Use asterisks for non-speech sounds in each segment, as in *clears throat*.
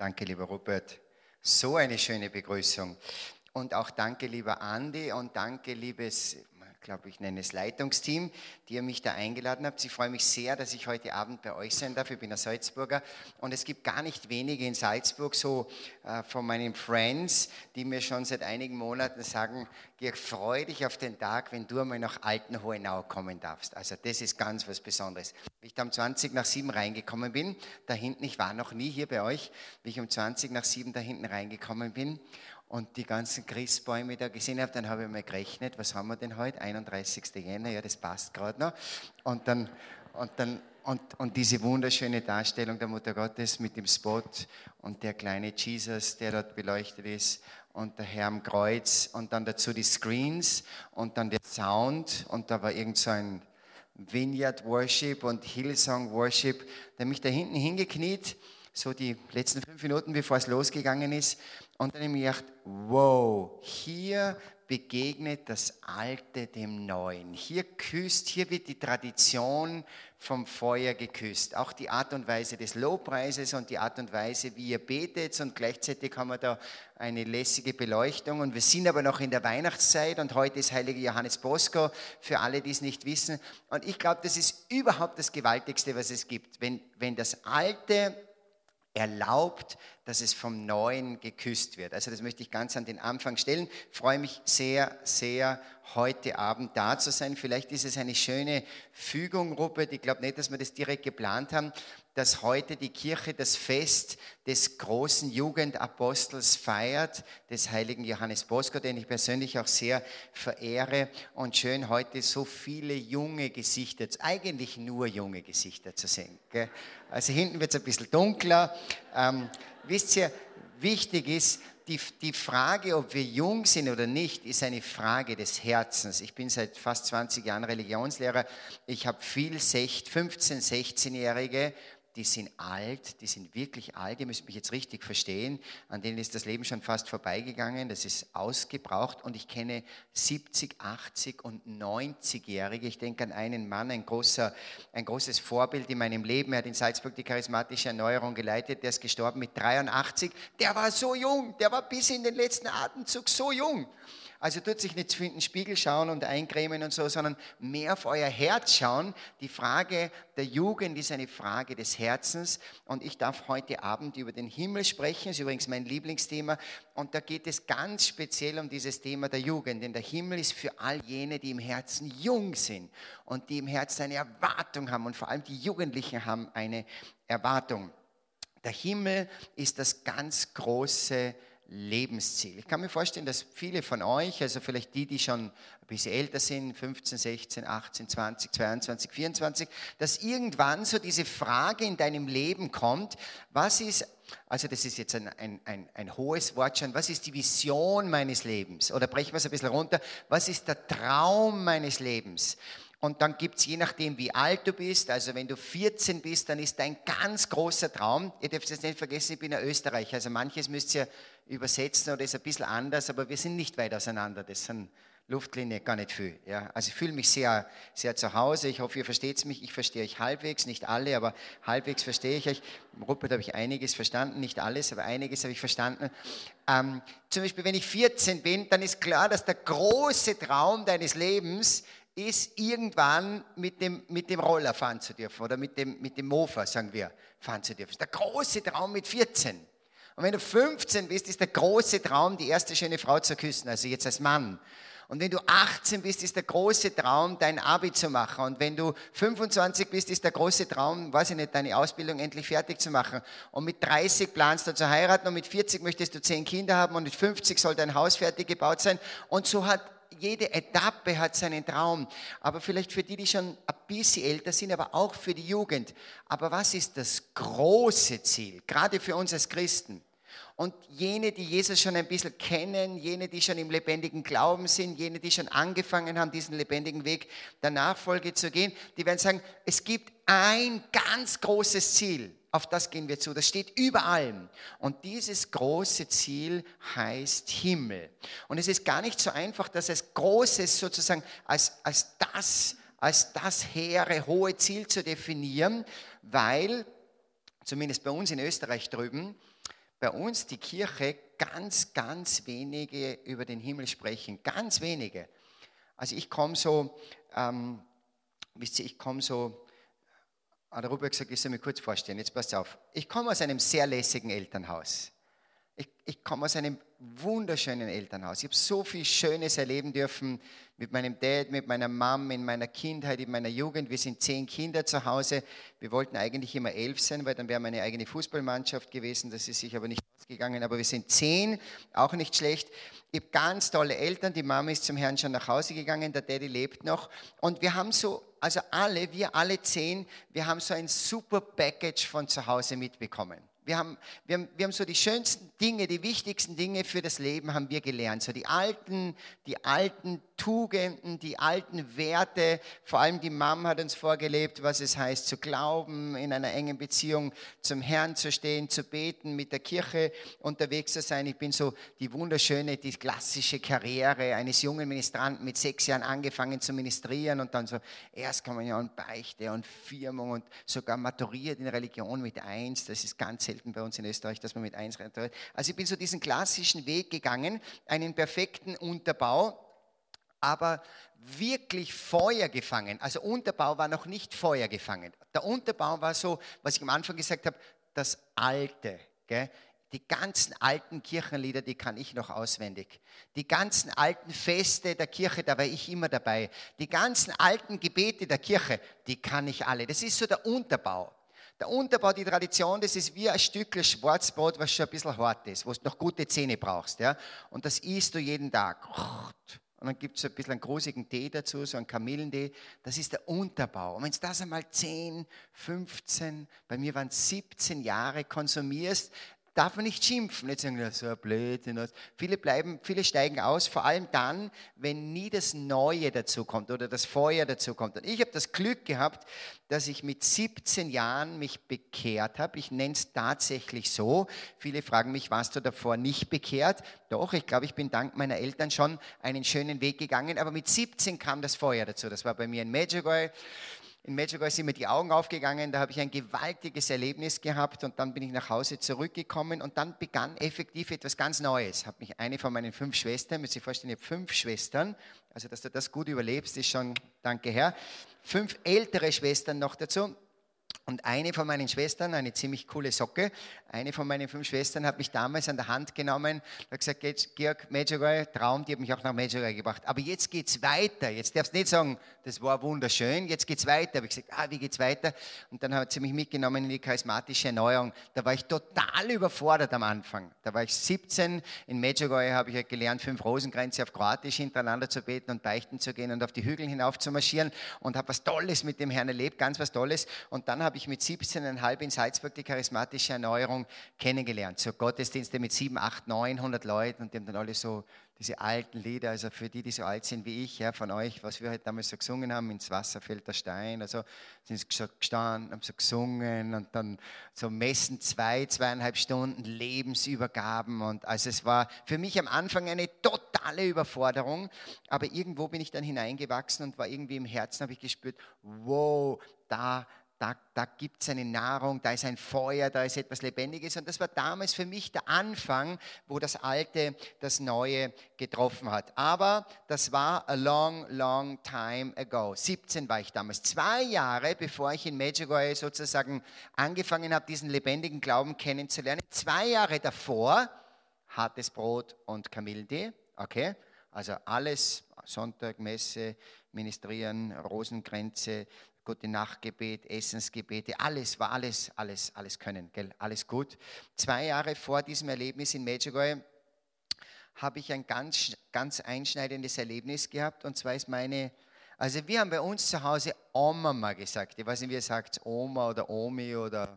Danke, lieber Rupert. So eine schöne Begrüßung. Und auch danke, lieber Andi, und danke, liebes glaube ich, nenne es Leitungsteam, die ihr mich da eingeladen habt. Ich freue mich sehr, dass ich heute Abend bei euch sein darf. Ich bin ein Salzburger und es gibt gar nicht wenige in Salzburg, so äh, von meinen Friends, die mir schon seit einigen Monaten sagen, Georg, freue dich auf den Tag, wenn du einmal nach Altenhohenau kommen darfst. Also das ist ganz was Besonderes. Wie ich da um 20 nach 7 reingekommen bin, da hinten, ich war noch nie hier bei euch, wie ich um 20 nach 7 da hinten reingekommen bin und die ganzen Christbäume da gesehen habe, dann habe ich mal gerechnet, was haben wir denn heute? 31. Jänner, ja, das passt gerade noch. Und dann, und dann, und, und diese wunderschöne Darstellung der Mutter Gottes mit dem Spot und der kleine Jesus, der dort beleuchtet ist und der Herr am Kreuz und dann dazu die Screens und dann der Sound und da war irgend so ein Vineyard Worship und Hillsong Worship, der mich da hinten hingekniet, so die letzten fünf Minuten, bevor es losgegangen ist und dann habe ich gedacht, wow, hier begegnet das Alte dem Neuen. Hier küsst, hier wird die Tradition vom Feuer geküsst. Auch die Art und Weise des Lobpreises und die Art und Weise, wie ihr betet. Und gleichzeitig haben wir da eine lässige Beleuchtung. Und wir sind aber noch in der Weihnachtszeit und heute ist Heiliger Johannes Bosco, für alle, die es nicht wissen. Und ich glaube, das ist überhaupt das Gewaltigste, was es gibt. Wenn, wenn das Alte erlaubt, dass es vom Neuen geküsst wird. Also das möchte ich ganz an den Anfang stellen. Ich freue mich sehr, sehr, heute Abend da zu sein. Vielleicht ist es eine schöne Fügung, Rupert. Ich glaube nicht, dass wir das direkt geplant haben, dass heute die Kirche das Fest des großen Jugendapostels feiert, des heiligen Johannes Bosco, den ich persönlich auch sehr verehre. Und schön heute so viele junge Gesichter, eigentlich nur junge Gesichter zu sehen. Also hinten wird es ein bisschen dunkler. Ähm, wisst ihr, wichtig ist, die, die Frage, ob wir jung sind oder nicht, ist eine Frage des Herzens. Ich bin seit fast 20 Jahren Religionslehrer. Ich habe viel 15-, 16-Jährige, die sind alt, die sind wirklich alt, ihr müsst mich jetzt richtig verstehen, an denen ist das Leben schon fast vorbeigegangen, das ist ausgebraucht und ich kenne 70, 80 und 90-Jährige. Ich denke an einen Mann, ein, großer, ein großes Vorbild in meinem Leben, er hat in Salzburg die charismatische Erneuerung geleitet, der ist gestorben mit 83, der war so jung, der war bis in den letzten Atemzug so jung. Also tut sich nicht in den Spiegel schauen und eincremen und so, sondern mehr auf euer Herz schauen. Die Frage der Jugend ist eine Frage des Herzens und ich darf heute Abend über den Himmel sprechen. Das ist übrigens mein Lieblingsthema und da geht es ganz speziell um dieses Thema der Jugend, denn der Himmel ist für all jene, die im Herzen jung sind und die im Herzen eine Erwartung haben und vor allem die Jugendlichen haben eine Erwartung. Der Himmel ist das ganz große Lebensziel. Ich kann mir vorstellen, dass viele von euch, also vielleicht die, die schon ein bisschen älter sind, 15, 16, 18, 20, 22, 24, dass irgendwann so diese Frage in deinem Leben kommt, was ist, also das ist jetzt ein, ein, ein, ein hohes Wort schon, was ist die Vision meines Lebens? Oder brechen wir es ein bisschen runter, was ist der Traum meines Lebens? Und dann gibt es, je nachdem, wie alt du bist, also wenn du 14 bist, dann ist dein ganz großer Traum, ihr dürft es nicht vergessen, ich bin ein Österreicher, also manches müsst ihr übersetzen oder ist ein bisschen anders, aber wir sind nicht weit auseinander. Das sind Luftlinie gar nicht viel. Ja. Also ich fühle mich sehr, sehr zu Hause. Ich hoffe, ihr versteht mich. Ich verstehe euch halbwegs, nicht alle, aber halbwegs verstehe ich euch. Rupert habe ich einiges verstanden, nicht alles, aber einiges habe ich verstanden. Ähm, zum Beispiel, wenn ich 14 bin, dann ist klar, dass der große Traum deines Lebens ist, irgendwann mit dem, mit dem Roller fahren zu dürfen oder mit dem, mit dem Mofa, sagen wir, fahren zu dürfen. Der große Traum mit 14. Und wenn du 15 bist, ist der große Traum, die erste schöne Frau zu küssen, also jetzt als Mann. Und wenn du 18 bist, ist der große Traum, dein Abi zu machen. Und wenn du 25 bist, ist der große Traum, weiß ich nicht, deine Ausbildung endlich fertig zu machen. Und mit 30 planst du zu heiraten und mit 40 möchtest du 10 Kinder haben und mit 50 soll dein Haus fertig gebaut sein. Und so hat jede Etappe hat seinen Traum. Aber vielleicht für die, die schon ein bisschen älter sind, aber auch für die Jugend. Aber was ist das große Ziel, gerade für uns als Christen? Und jene, die Jesus schon ein bisschen kennen, jene, die schon im lebendigen Glauben sind, jene, die schon angefangen haben, diesen lebendigen Weg der Nachfolge zu gehen, die werden sagen, es gibt ein ganz großes Ziel auf das gehen wir zu. Das steht über allem. Und dieses große Ziel heißt Himmel. Und es ist gar nicht so einfach, dass es Großes sozusagen als, als das, als das hehre, hohe Ziel zu definieren, weil, zumindest bei uns in Österreich drüben, bei uns die Kirche ganz, ganz wenige über den Himmel sprechen. Ganz wenige. Also ich komme so, ähm, wisst ihr, ich komme so, hat der Robert gesagt, ich soll mir kurz vorstellen, jetzt passt auf. Ich komme aus einem sehr lässigen Elternhaus. Ich, ich komme aus einem wunderschönen Elternhaus. Ich habe so viel Schönes erleben dürfen mit meinem Dad, mit meiner Mom, in meiner Kindheit, in meiner Jugend. Wir sind zehn Kinder zu Hause. Wir wollten eigentlich immer elf sein, weil dann wäre meine eigene Fußballmannschaft gewesen. Das ist sich aber nicht ausgegangen. Aber wir sind zehn, auch nicht schlecht. Ich habe ganz tolle Eltern. Die Mama ist zum Herrn schon nach Hause gegangen, der Daddy lebt noch. Und wir haben so, also alle, wir alle zehn, wir haben so ein super Package von zu Hause mitbekommen. Wir haben, wir, haben, wir haben so die schönsten Dinge, die wichtigsten Dinge für das Leben haben wir gelernt. So die alten, die alten Tugenden, die alten Werte. Vor allem die Mom hat uns vorgelebt, was es heißt zu glauben, in einer engen Beziehung zum Herrn zu stehen, zu beten, mit der Kirche unterwegs zu sein. Ich bin so die wunderschöne, die klassische Karriere eines jungen Ministranten mit sechs Jahren angefangen zu ministrieren und dann so Erstkommunion, Beichte und Firmung und sogar maturiert in Religion mit eins. Das ist ganz selten bei uns in Österreich, dass man mit eins maturiert. Also ich bin so diesen klassischen Weg gegangen, einen perfekten Unterbau aber wirklich Feuer gefangen. Also Unterbau war noch nicht Feuer gefangen. Der Unterbau war so, was ich am Anfang gesagt habe, das Alte. Gell? Die ganzen alten Kirchenlieder, die kann ich noch auswendig. Die ganzen alten Feste der Kirche, da war ich immer dabei. Die ganzen alten Gebete der Kirche, die kann ich alle. Das ist so der Unterbau. Der Unterbau, die Tradition, das ist wie ein Stück Schwarzbrot, was schon ein bisschen hart ist, wo du noch gute Zähne brauchst. Ja? Und das isst du jeden Tag. Und dann gibt es ein bisschen einen grusigen Tee dazu, so einen Kamillentee. Das ist der Unterbau. Und wenn du das einmal 10, 15, bei mir waren es 17 Jahre konsumierst, darf man nicht schimpfen. Nicht sagen, so ein Blödsinn. Viele bleiben, viele steigen aus, vor allem dann, wenn nie das Neue dazu kommt oder das Feuer dazu kommt. Und ich habe das Glück gehabt, dass ich mit 17 Jahren mich bekehrt habe. Ich nenne es tatsächlich so. Viele fragen mich, warst du davor nicht bekehrt? Doch, ich glaube, ich bin dank meiner Eltern schon einen schönen Weg gegangen. Aber mit 17 kam das Feuer dazu. Das war bei mir in Medjugorje in Medjugorje sind mir die Augen aufgegangen, da habe ich ein gewaltiges Erlebnis gehabt und dann bin ich nach Hause zurückgekommen und dann begann effektiv etwas ganz Neues. Habe mich eine von meinen fünf Schwestern, müsst ihr vorstellen, ich habe fünf Schwestern, also dass du das gut überlebst, ist schon, danke Herr, fünf ältere Schwestern noch dazu und eine von meinen Schwestern, eine ziemlich coole Socke, eine von meinen fünf Schwestern hat mich damals an der Hand genommen und hat gesagt, Georg, Medjugorje, Traum, die hat mich auch nach Medjugorje gebracht. Aber jetzt geht's weiter. Jetzt darfst du nicht sagen, das war wunderschön, jetzt geht's weiter. Habe ich gesagt, ah, wie geht's weiter? Und dann hat sie mich mitgenommen in die charismatische Erneuerung. Da war ich total überfordert am Anfang. Da war ich 17. In Medjugorje habe ich ja gelernt, fünf Rosenkränze auf Kroatisch hintereinander zu beten und beichten zu gehen und auf die Hügel hinauf zu marschieren und habe was Tolles mit dem Herrn erlebt, ganz was Tolles. Und dann habe ich mit 17,5 in Salzburg die charismatische Erneuerung kennengelernt. So Gottesdienste mit 7, 8, 900 Leuten und die haben dann alle so diese alten Lieder, also für die, die so alt sind wie ich, ja, von euch, was wir halt damals so gesungen haben, ins Wasser fällt der Stein, also sind sie gestanden, haben so gesungen und dann so Messen zwei, zweieinhalb Stunden Lebensübergaben und also es war für mich am Anfang eine totale Überforderung, aber irgendwo bin ich dann hineingewachsen und war irgendwie im Herzen, habe ich gespürt, wow, da da, da gibt es eine Nahrung, da ist ein Feuer, da ist etwas Lebendiges. Und das war damals für mich der Anfang, wo das Alte das Neue getroffen hat. Aber das war a long, long time ago. 17 war ich damals. Zwei Jahre, bevor ich in Medjugorje sozusagen angefangen habe, diesen lebendigen Glauben kennenzulernen. Zwei Jahre davor, hartes Brot und Kamillentee. Okay? Also alles, Sonntag, Messe, Ministrieren, Rosenkränze, gute Nachtgebet, Essensgebete, alles war alles, alles, alles können, gell? alles gut. Zwei Jahre vor diesem Erlebnis in Medjugorje habe ich ein ganz, ganz einschneidendes Erlebnis gehabt und zwar ist meine, also wir haben bei uns zu Hause Oma mal gesagt, ich weiß nicht, wie ihr sagt, Oma oder Omi oder,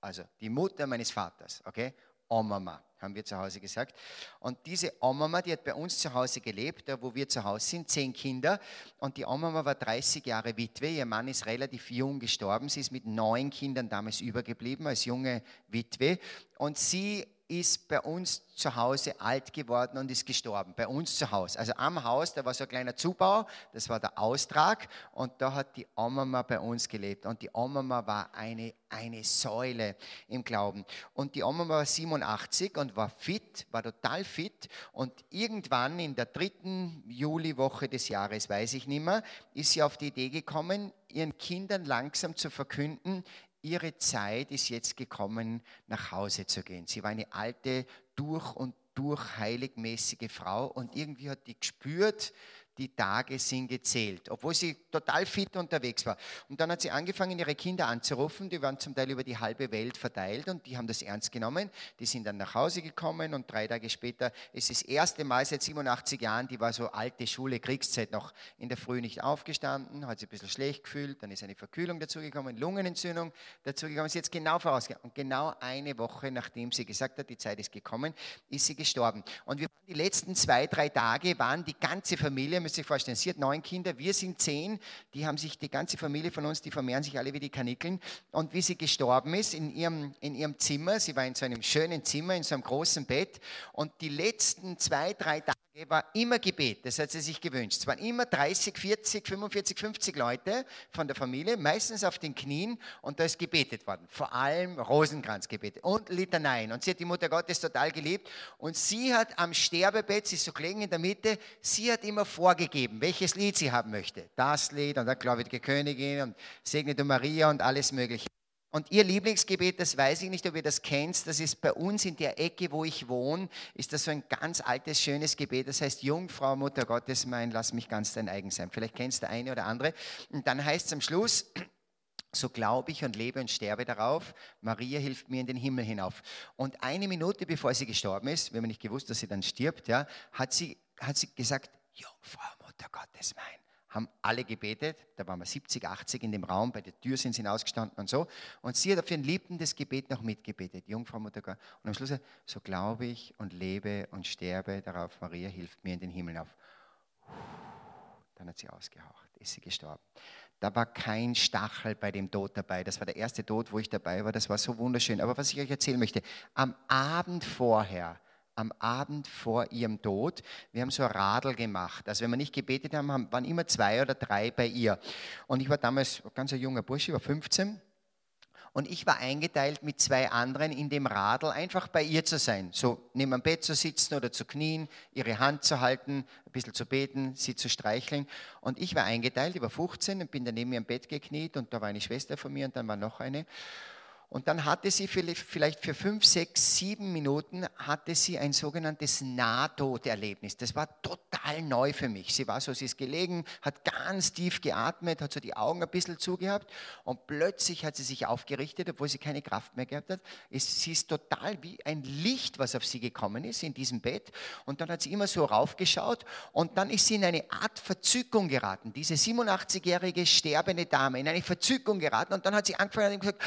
also die Mutter meines Vaters, okay, Oma haben wir zu Hause gesagt. Und diese Oma, die hat bei uns zu Hause gelebt, da wo wir zu Hause sind, zehn Kinder. Und die Oma war 30 Jahre Witwe. Ihr Mann ist relativ jung gestorben. Sie ist mit neun Kindern damals übergeblieben als junge Witwe. Und sie ist bei uns zu Hause alt geworden und ist gestorben. Bei uns zu Hause. Also am Haus, da war so ein kleiner Zubau, das war der Austrag und da hat die Oma bei uns gelebt. Und die Oma war eine, eine Säule im Glauben. Und die Oma war 87 und war fit, war total fit. Und irgendwann in der dritten Juliwoche des Jahres, weiß ich nicht mehr, ist sie auf die Idee gekommen, ihren Kindern langsam zu verkünden, ihre Zeit ist jetzt gekommen, nach Hause zu gehen. Sie war eine alte, durch und durch heiligmäßige Frau und irgendwie hat die gespürt, die Tage sind gezählt, obwohl sie total fit unterwegs war. Und dann hat sie angefangen, ihre Kinder anzurufen, die waren zum Teil über die halbe Welt verteilt und die haben das ernst genommen. Die sind dann nach Hause gekommen und drei Tage später ist das erste Mal seit 87 Jahren, die war so alte Schule, Kriegszeit noch in der Früh nicht aufgestanden, hat sich ein bisschen schlecht gefühlt, dann ist eine Verkühlung dazugekommen, Lungenentzündung dazugekommen, ist jetzt genau vorausgegangen. Und genau eine Woche, nachdem sie gesagt hat, die Zeit ist gekommen, ist sie gestorben. Und wir waren die letzten zwei, drei Tage, waren die ganze Familie müsst sich vorstellen, sie hat neun Kinder, wir sind zehn, die haben sich, die ganze Familie von uns, die vermehren sich alle wie die Kanickeln. Und wie sie gestorben ist, in ihrem, in ihrem Zimmer, sie war in so einem schönen Zimmer, in so einem großen Bett, und die letzten zwei, drei Tage war immer Gebet, das hat sie sich gewünscht. Es waren immer 30, 40, 45, 50 Leute von der Familie, meistens auf den Knien und da ist gebetet worden. Vor allem Rosenkranz gebetet und Litaneien. Und sie hat die Mutter Gottes total geliebt und sie hat am Sterbebett, sie ist so gelegen in der Mitte, sie hat immer vorgegeben, welches Lied sie haben möchte. Das Lied und dann Gläubige Königin und Segne du Maria und alles mögliche. Und Ihr Lieblingsgebet, das weiß ich nicht, ob ihr das kennt, das ist bei uns in der Ecke, wo ich wohne, ist das so ein ganz altes, schönes Gebet, das heißt, Jungfrau, Mutter Gottes mein, lass mich ganz dein eigen sein. Vielleicht kennst du eine oder andere. Und dann heißt es am Schluss, *clears throat* so glaube ich und lebe und sterbe darauf. Maria hilft mir in den Himmel hinauf. Und eine Minute bevor sie gestorben ist, wir haben nicht gewusst, dass sie dann stirbt, ja, hat, sie, hat sie gesagt, Jungfrau, Mutter Gottes mein haben alle gebetet. Da waren wir 70, 80 in dem Raum, bei der Tür sind sie hinausgestanden und so. Und sie hat auf ihren Liebten das Gebet noch mitgebetet, Jungfrau Mutter Gott. Und am Schluss, so glaube ich und lebe und sterbe darauf, Maria hilft mir in den Himmel auf. Dann hat sie ausgehaucht, ist sie gestorben. Da war kein Stachel bei dem Tod dabei. Das war der erste Tod, wo ich dabei war. Das war so wunderschön. Aber was ich euch erzählen möchte, am Abend vorher am Abend vor ihrem Tod. Wir haben so ein Radl gemacht. Also wenn wir nicht gebetet haben, waren immer zwei oder drei bei ihr. Und ich war damals ganz ein junger Bursche, ich war 15. Und ich war eingeteilt mit zwei anderen in dem Radl, einfach bei ihr zu sein. So neben dem Bett zu sitzen oder zu knien, ihre Hand zu halten, ein bisschen zu beten, sie zu streicheln. Und ich war eingeteilt, ich war 15 und bin dann neben ihrem Bett gekniet und da war eine Schwester von mir und dann war noch eine. Und dann hatte sie vielleicht für fünf, sechs, sieben Minuten hatte sie ein sogenanntes Nahtoderlebnis. Das war total neu für mich. Sie war so, sie ist gelegen, hat ganz tief geatmet, hat so die Augen ein bisschen zugehabt und plötzlich hat sie sich aufgerichtet, obwohl sie keine Kraft mehr gehabt hat. sie ist total wie ein Licht, was auf sie gekommen ist in diesem Bett. Und dann hat sie immer so raufgeschaut und dann ist sie in eine Art Verzückung geraten. Diese 87-jährige sterbende Dame in eine Verzückung geraten und dann hat sie angefangen und gesagt,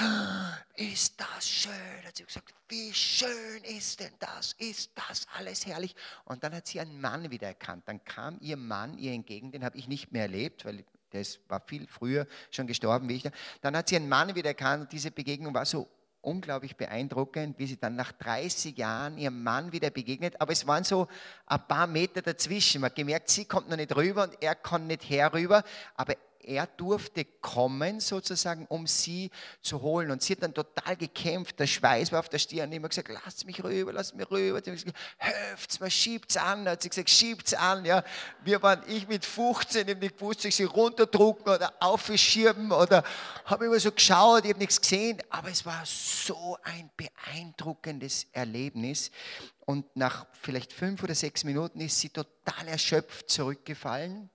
ist das schön. Hat sie gesagt, wie schön ist denn das? Ist das alles herrlich? Und dann hat sie einen Mann wieder erkannt. Dann kam ihr Mann ihr entgegen, den habe ich nicht mehr erlebt, weil der war viel früher schon gestorben wie ich. Dann hat sie einen Mann wieder erkannt und diese Begegnung war so unglaublich beeindruckend, wie sie dann nach 30 Jahren ihrem Mann wieder begegnet. Aber es waren so ein paar Meter dazwischen. Man hat gemerkt, sie kommt noch nicht rüber und er kann nicht herüber. Aber er durfte kommen, sozusagen, um sie zu holen. Und sie hat dann total gekämpft. Der Schweiß war auf der Stirn. Immer gesagt, lasst mich rüber, lasst mich rüber. Sie hat gesagt, helft's mir, schiebt's an. Hat sie gesagt, schiebt's an. Ja, wir waren, ich mit 15, ich nicht gewusst, ich sie runterdrucken oder aufschieben oder habe immer so geschaut, ich habe nichts gesehen. Aber es war so ein beeindruckendes Erlebnis. Und nach vielleicht fünf oder sechs Minuten ist sie total erschöpft zurückgefallen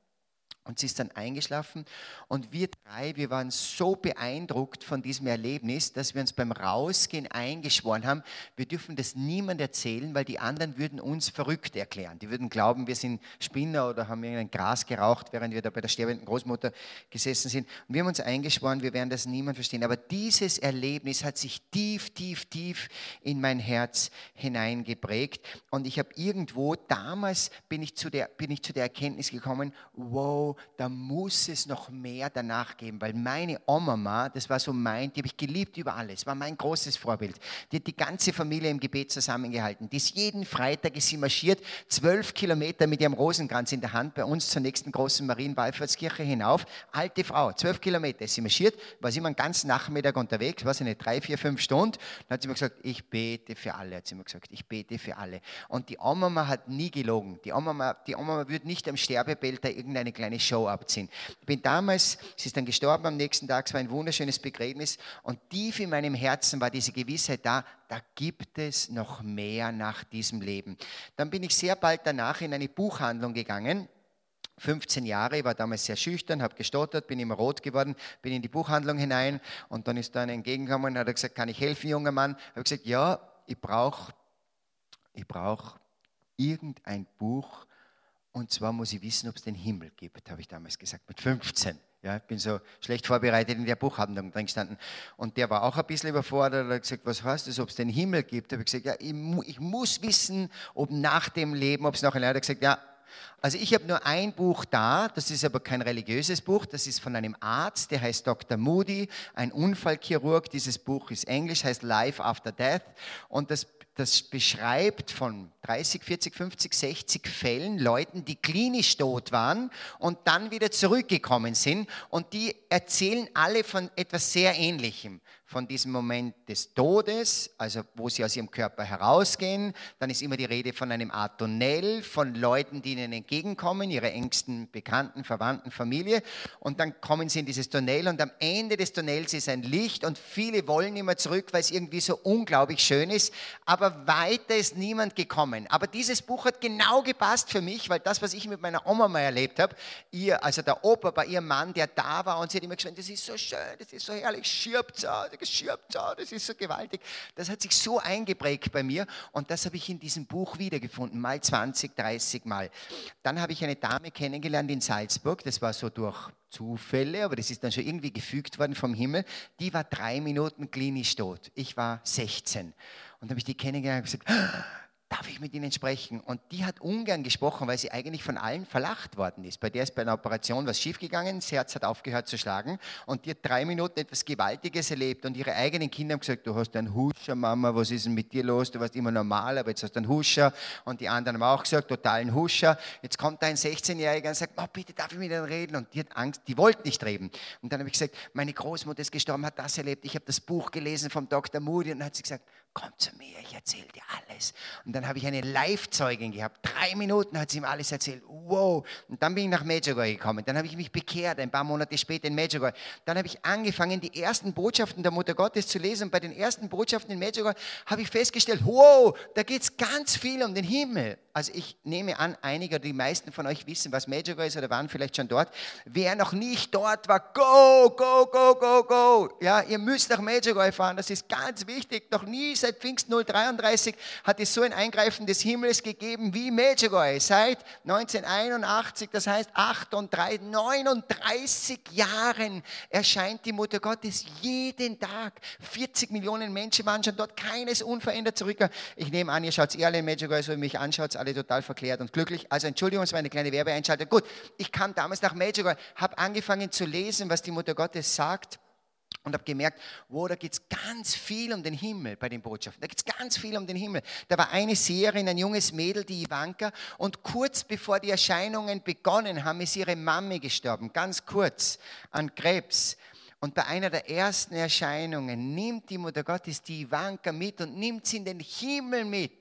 und sie ist dann eingeschlafen und wir drei, wir waren so beeindruckt von diesem Erlebnis, dass wir uns beim Rausgehen eingeschworen haben, wir dürfen das niemand erzählen, weil die anderen würden uns verrückt erklären. Die würden glauben, wir sind Spinner oder haben irgendein Gras geraucht, während wir da bei der sterbenden Großmutter gesessen sind. Und wir haben uns eingeschworen, wir werden das niemand verstehen. Aber dieses Erlebnis hat sich tief, tief, tief in mein Herz hineingeprägt. Und ich habe irgendwo, damals bin ich zu der, bin ich zu der Erkenntnis gekommen, wow, da muss es noch mehr danach geben, weil meine Oma, das war so mein, die habe ich geliebt über alles, war mein großes Vorbild. Die hat die ganze Familie im Gebet zusammengehalten. Die ist jeden Freitag ist sie marschiert, zwölf Kilometer mit ihrem Rosenkranz in der Hand bei uns zur nächsten großen Marienwallfahrtskirche hinauf. Alte Frau, zwölf Kilometer ist sie marschiert, war sie immer einen ganzen Nachmittag unterwegs, war sie nicht drei, vier, fünf Stunden. Dann hat sie mir gesagt, ich bete für alle, hat sie mir gesagt, ich bete für alle. Und die Oma hat nie gelogen. Die Oma, die Oma würde nicht am Sterbebett da irgendeine kleine Show abziehen. Ich bin damals, sie ist dann gestorben am nächsten Tag, es war ein wunderschönes Begräbnis und tief in meinem Herzen war diese Gewissheit da, da gibt es noch mehr nach diesem Leben. Dann bin ich sehr bald danach in eine Buchhandlung gegangen 15 Jahre, ich war damals sehr schüchtern, habe gestottert, bin immer rot geworden, bin in die Buchhandlung hinein und dann ist da einer entgegengekommen und hat gesagt, kann ich helfen, junger Mann? Ich habe gesagt, ja, ich brauche ich brauch irgendein Buch und zwar muss ich wissen, ob es den Himmel gibt, habe ich damals gesagt, mit 15. Ja, ich bin so schlecht vorbereitet in der Buchhandlung drin gestanden. Und der war auch ein bisschen überfordert. Er hat gesagt, was heißt das, ob es den Himmel gibt? Da habe ich gesagt, ja, ich, ich, muss wissen, ob nach dem Leben, ob es noch ein Er hat gesagt, ja, also ich habe nur ein Buch da, das ist aber kein religiöses Buch, das ist von einem Arzt, der heißt Dr. Moody, ein Unfallchirurg. Dieses Buch ist englisch, heißt Life After Death und das das beschreibt von 30, 40, 50, 60 Fällen Leuten, die klinisch tot waren und dann wieder zurückgekommen sind. Und die erzählen alle von etwas sehr Ähnlichem von diesem Moment des Todes, also wo sie aus ihrem Körper herausgehen. Dann ist immer die Rede von einem Art Tunnel, von Leuten, die ihnen entgegenkommen, ihre engsten Bekannten, Verwandten, Familie. Und dann kommen sie in dieses Tunnel und am Ende des Tunnels ist ein Licht und viele wollen immer zurück, weil es irgendwie so unglaublich schön ist. Aber weiter ist niemand gekommen. Aber dieses Buch hat genau gepasst für mich, weil das, was ich mit meiner Oma mal erlebt habe, ihr, also der Opa bei ihrem Mann, der da war und sie hat immer gesagt, das ist so schön, das ist so herrlich, schirbt geschirmt, oh, das ist so gewaltig. Das hat sich so eingeprägt bei mir und das habe ich in diesem Buch wiedergefunden, mal 20, 30 Mal. Dann habe ich eine Dame kennengelernt in Salzburg, das war so durch Zufälle, aber das ist dann schon irgendwie gefügt worden vom Himmel. Die war drei Minuten klinisch tot. Ich war 16. Und dann habe ich die kennengelernt und gesagt, darf ich mit Ihnen sprechen? Und die hat ungern gesprochen, weil sie eigentlich von allen verlacht worden ist. Bei der ist bei einer Operation was schiefgegangen, das Herz hat aufgehört zu schlagen und die hat drei Minuten etwas Gewaltiges erlebt und ihre eigenen Kinder haben gesagt, du hast einen Huscher, Mama, was ist denn mit dir los? Du warst immer normal, aber jetzt hast du einen Huscher. Und die anderen haben auch gesagt, totalen Huscher. Jetzt kommt ein 16-Jähriger und sagt, oh, bitte darf ich mit Ihnen reden? Und die hat Angst, die wollte nicht reden. Und dann habe ich gesagt, meine Großmutter ist gestorben, hat das erlebt, ich habe das Buch gelesen vom Dr. Moody und dann hat sie gesagt, komm zu mir, ich erzähle dir alles. Und dann habe ich eine Live-Zeugin gehabt. Drei Minuten hat sie ihm alles erzählt. Wow. Und dann bin ich nach Medjugorje gekommen. Dann habe ich mich bekehrt, ein paar Monate später in Medjugorje. Dann habe ich angefangen, die ersten Botschaften der Mutter Gottes zu lesen. Und bei den ersten Botschaften in Medjugorje habe ich festgestellt, wow, da geht es ganz viel um den Himmel. Also ich nehme an, einige die meisten von euch wissen, was Medjugorje ist oder waren vielleicht schon dort. Wer noch nicht dort war, go, go, go, go, go. Ja, ihr müsst nach Medjugorje fahren. Das ist ganz wichtig. Noch nie seit Pfingst 033 hat es so ein Eingreifen des Himmels gegeben wie Medjugorje. Seit 1981, das heißt 38, 39 Jahren erscheint die Mutter Gottes jeden Tag. 40 Millionen Menschen waren schon dort, keines unverändert zurück. Ich nehme an, ihr schaut alle in Medjugorje, so wie mich anschaut, alle total verklärt und glücklich. Also Entschuldigung, es war eine kleine Werbeeinschaltung. Gut, ich kam damals nach Medjugorje, habe angefangen zu lesen, was die Mutter Gottes sagt und habe gemerkt, wow, da geht es ganz viel um den Himmel bei den Botschaften. Da geht es ganz viel um den Himmel. Da war eine Seherin, ein junges Mädel, die Ivanka, und kurz bevor die Erscheinungen begonnen haben, ist ihre Mami gestorben, ganz kurz, an Krebs. Und bei einer der ersten Erscheinungen nimmt die Mutter Gottes die Ivanka mit und nimmt sie in den Himmel mit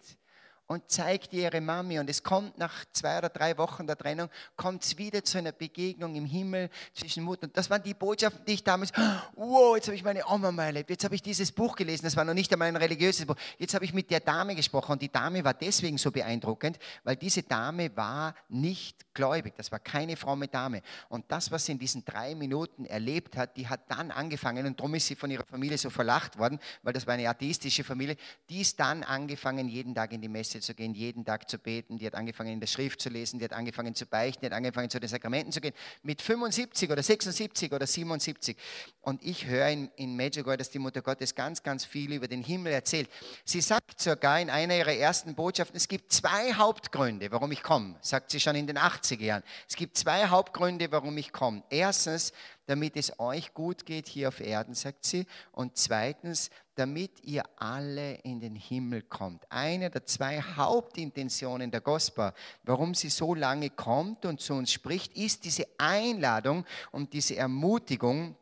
und zeigt ihre Mami. Und es kommt nach zwei oder drei Wochen der Trennung, kommt es wieder zu einer Begegnung im Himmel zwischen Mutter. Und das waren die Botschaften, die ich damals, wow, jetzt habe ich meine Oma mal erlebt, jetzt habe ich dieses Buch gelesen, das war noch nicht einmal ein religiöses Buch. Jetzt habe ich mit der Dame gesprochen und die Dame war deswegen so beeindruckend, weil diese Dame war nicht gläubig, das war keine fromme Dame. Und das, was sie in diesen drei Minuten erlebt hat, die hat dann angefangen, und darum ist sie von ihrer Familie so verlacht worden, weil das war eine atheistische Familie, die ist dann angefangen, jeden Tag in die Messe zu gehen, jeden Tag zu beten, die hat angefangen in der Schrift zu lesen, die hat angefangen zu beichten, die hat angefangen zu den Sakramenten zu gehen, mit 75 oder 76 oder 77. Und ich höre in, in Medjugorje, dass die Mutter Gottes ganz, ganz viel über den Himmel erzählt. Sie sagt sogar in einer ihrer ersten Botschaften, es gibt zwei Hauptgründe, warum ich komme, sagt sie schon in den 80er Jahren. Es gibt zwei Hauptgründe, warum ich komme. Erstens, damit es euch gut geht hier auf Erden, sagt sie. Und zweitens, damit ihr alle in den Himmel kommt. Eine der zwei Hauptintentionen der Gospel, warum sie so lange kommt und zu uns spricht, ist diese Einladung und diese Ermutigung,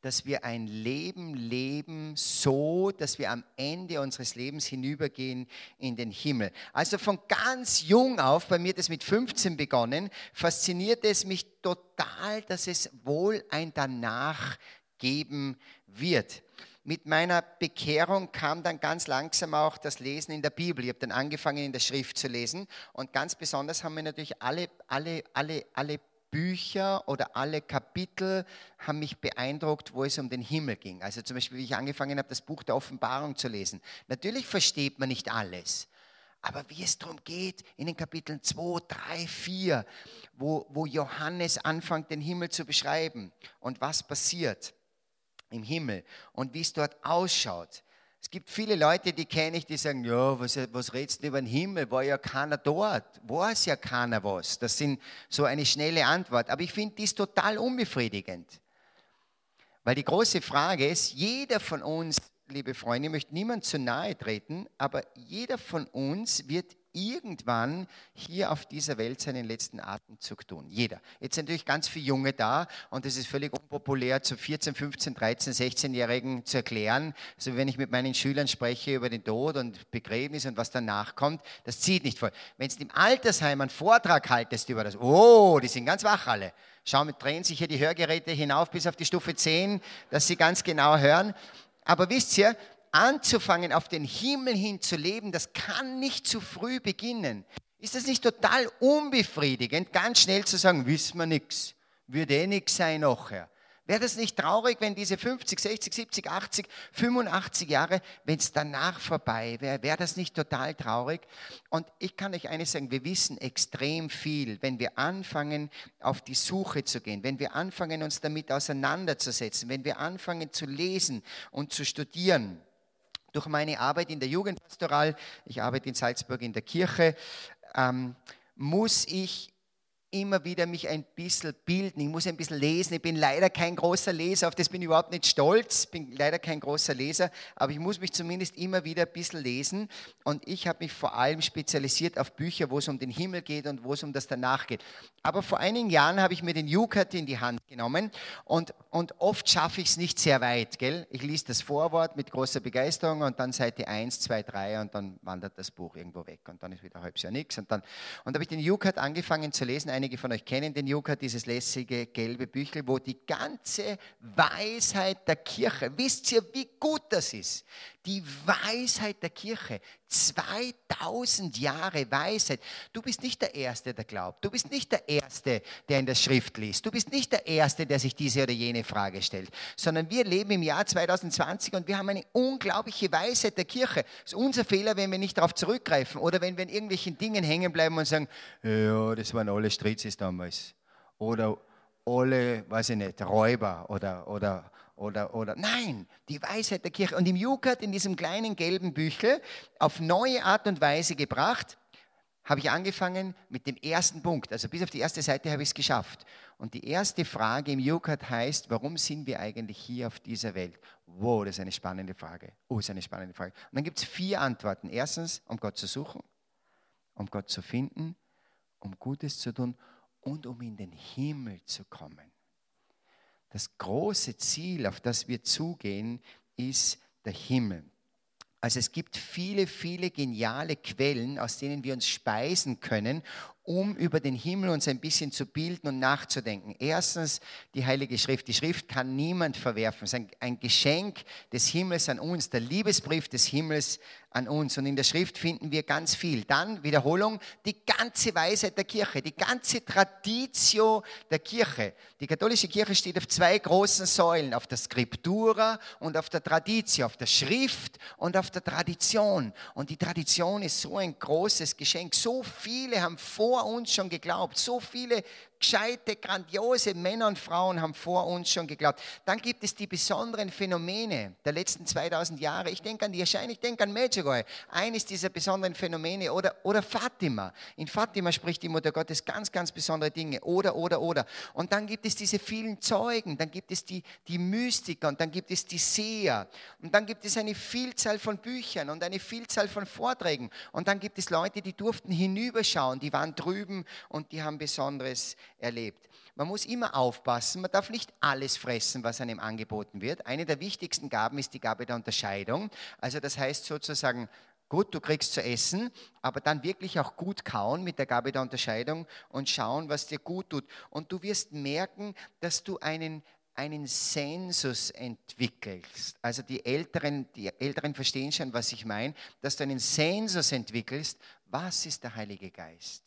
dass wir ein Leben leben, so dass wir am Ende unseres Lebens hinübergehen in den Himmel. Also von ganz jung auf, bei mir das mit 15 begonnen, fasziniert es mich total, dass es wohl ein Danach geben wird. Mit meiner Bekehrung kam dann ganz langsam auch das Lesen in der Bibel. Ich habe dann angefangen, in der Schrift zu lesen. Und ganz besonders haben mir natürlich alle, alle, alle, alle Bücher oder alle Kapitel haben mich beeindruckt, wo es um den Himmel ging. Also zum Beispiel, wie ich angefangen habe, das Buch der Offenbarung zu lesen. Natürlich versteht man nicht alles. Aber wie es darum geht, in den Kapiteln 2, 3, 4, wo, Johannes anfängt, den Himmel zu beschreiben und was passiert im Himmel und wie es dort ausschaut, es gibt viele Leute, die kenne ich, die sagen, ja, was, was redest du über den Himmel? War ja keiner dort. Weiß ja keiner was. Das sind so eine schnelle Antwort. Aber ich finde dies total unbefriedigend. Weil die große Frage ist, jeder von uns, liebe Freunde, ich möchte niemand zu nahe treten, aber jeder von uns wird irgendwann hier auf dieser Welt seinen letzten Atemzug tun. Jeder. Jetzt sind natürlich ganz viele Junge da und es ist völlig unpopulär, zu 14, 15, 13, 16-Jährigen zu erklären. Also wenn ich mit meinen Schülern spreche über den Tod und Begräbnis und was danach kommt, das zieht nicht voll. Wenn du im Altersheim einen Vortrag haltest über das, oh, die sind ganz wach alle. Schauen, drehen sich hier die Hörgeräte hinauf bis auf die Stufe 10, dass sie ganz genau hören. Aber wisst ihr, anzufangen, auf den Himmel hin zu leben, das kann nicht zu früh beginnen. Ist das nicht total unbefriedigend, ganz schnell zu sagen, wissen wir nichts, wird eh nichts sein nachher? Wäre das nicht traurig, wenn diese 50, 60, 70, 80, 85 Jahre, wenn es danach vorbei wäre, wäre das nicht total traurig? Und ich kann euch eines sagen, wir wissen extrem viel, wenn wir anfangen, auf die Suche zu gehen, wenn wir anfangen, uns damit auseinanderzusetzen, wenn wir anfangen zu lesen und zu studieren durch meine Arbeit in der Jugendpastoral, ich arbeite in Salzburg in der Kirche, ähm, muss ich immer wieder mich ein bisschen bilden, ich muss ein bisschen lesen. Ich bin leider kein großer Leser, auf das bin ich überhaupt nicht stolz, bin leider kein großer Leser, aber ich muss mich zumindest immer wieder ein bisschen lesen. Und ich habe mich vor allem spezialisiert auf Bücher, wo es um den Himmel geht und wo es um das danach geht. Aber vor einigen Jahren habe ich mir den Jukat in die Hand genommen und, und oft schaffe ich es nicht sehr weit. Gell? Ich lese das Vorwort mit großer Begeisterung und dann Seite 1, 2, 3 und dann wandert das Buch irgendwo weg und dann ist wieder halbes Jahr nichts. Und dann und habe ich den Jukat angefangen zu lesen einige von euch kennen den Juka, dieses lässige gelbe Büchel, wo die ganze Weisheit der Kirche, wisst ihr, wie gut das ist? Die Weisheit der Kirche, 2000 Jahre Weisheit. Du bist nicht der Erste, der glaubt. Du bist nicht der Erste, der in der Schrift liest. Du bist nicht der Erste, der sich diese oder jene Frage stellt, sondern wir leben im Jahr 2020 und wir haben eine unglaubliche Weisheit der Kirche. Es ist unser Fehler, wenn wir nicht darauf zurückgreifen oder wenn wir in irgendwelchen Dingen hängen bleiben und sagen, ja, das waren alle Stritzis damals. Oder alle, weiß ich nicht, Räuber oder, oder oder, oder nein, die Weisheit der Kirche. Und im Jukat, in diesem kleinen gelben Büchel, auf neue Art und Weise gebracht, habe ich angefangen mit dem ersten Punkt. Also bis auf die erste Seite habe ich es geschafft. Und die erste Frage im Jukat heißt, warum sind wir eigentlich hier auf dieser Welt? Wow, das ist eine spannende Frage. Oh, das ist eine spannende Frage. Und dann gibt es vier Antworten. Erstens, um Gott zu suchen, um Gott zu finden, um Gutes zu tun und um in den Himmel zu kommen. Das große Ziel, auf das wir zugehen, ist der Himmel. Also es gibt viele, viele geniale Quellen, aus denen wir uns speisen können, um über den Himmel uns ein bisschen zu bilden und nachzudenken. Erstens die Heilige Schrift. Die Schrift kann niemand verwerfen. Es ist ein, Geschenk des Himmels an uns, der Liebesbrief des Himmels an uns. Und in der Schrift finden wir ganz viel. Dann, Wiederholung, die ganze Weisheit der Kirche, die ganze Traditio der Kirche. Die katholische Kirche steht auf zwei großen Säulen, auf der Scriptura und auf der Traditio, auf der Schrift und auf der Tradition. Und die Tradition ist so ein großes Geschenk. So viele haben vor uns schon geglaubt, so viele gescheite, grandiose Männer und Frauen haben vor uns schon geglaubt. Dann gibt es die besonderen Phänomene der letzten 2000 Jahre. Ich denke an die Erscheinung, ich denke an Medjugorje, eines dieser besonderen Phänomene. Oder, oder Fatima. In Fatima spricht die Mutter Gottes ganz, ganz besondere Dinge. Oder, oder, oder. Und dann gibt es diese vielen Zeugen, dann gibt es die, die Mystiker und dann gibt es die Seher. Und dann gibt es eine Vielzahl von Büchern und eine Vielzahl von Vorträgen. Und dann gibt es Leute, die durften hinüberschauen, die waren drüben und die haben Besonderes erlebt. Man muss immer aufpassen, man darf nicht alles fressen, was einem angeboten wird. Eine der wichtigsten Gaben ist die Gabe der Unterscheidung. Also das heißt sozusagen, gut, du kriegst zu essen, aber dann wirklich auch gut kauen mit der Gabe der Unterscheidung und schauen, was dir gut tut. Und du wirst merken, dass du einen, einen Sensus entwickelst. Also die Älteren, die Älteren verstehen schon, was ich meine, dass du einen Sensus entwickelst. Was ist der Heilige Geist?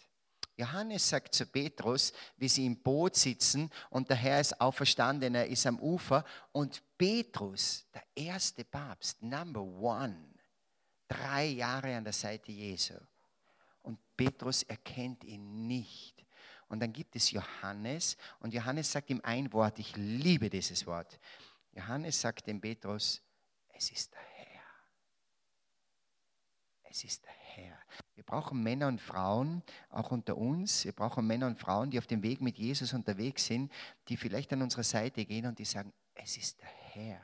Johannes sagt zu Petrus, wie sie im Boot sitzen und der Herr ist auferstanden, er ist am Ufer und Petrus, der erste Papst, Number One, drei Jahre an der Seite Jesu. Und Petrus erkennt ihn nicht. Und dann gibt es Johannes und Johannes sagt ihm ein Wort, ich liebe dieses Wort. Johannes sagt dem Petrus, es ist der Herr. Es ist der Herr. Herr. Wir brauchen Männer und Frauen, auch unter uns. Wir brauchen Männer und Frauen, die auf dem Weg mit Jesus unterwegs sind, die vielleicht an unserer Seite gehen und die sagen, es ist der Herr.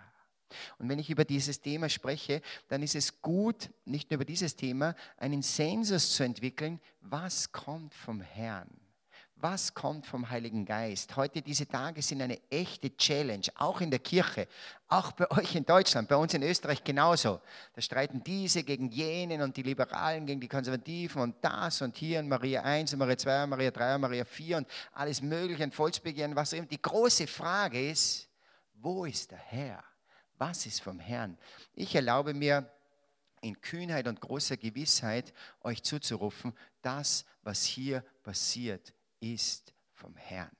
Und wenn ich über dieses Thema spreche, dann ist es gut, nicht nur über dieses Thema, einen Sensus zu entwickeln, was kommt vom Herrn. Was kommt vom Heiligen Geist? Heute diese Tage sind eine echte Challenge, auch in der Kirche, auch bei euch in Deutschland, bei uns in Österreich genauso. Da streiten diese gegen jenen und die Liberalen gegen die Konservativen und das und hier und Maria 1 und Maria 2 und Maria 3 und Maria 4 und alles Mögliche, ein Volksbegehren, was immer. Die große Frage ist, wo ist der Herr? Was ist vom Herrn? Ich erlaube mir, in Kühnheit und großer Gewissheit euch zuzurufen, das, was hier passiert, ist vom Herrn.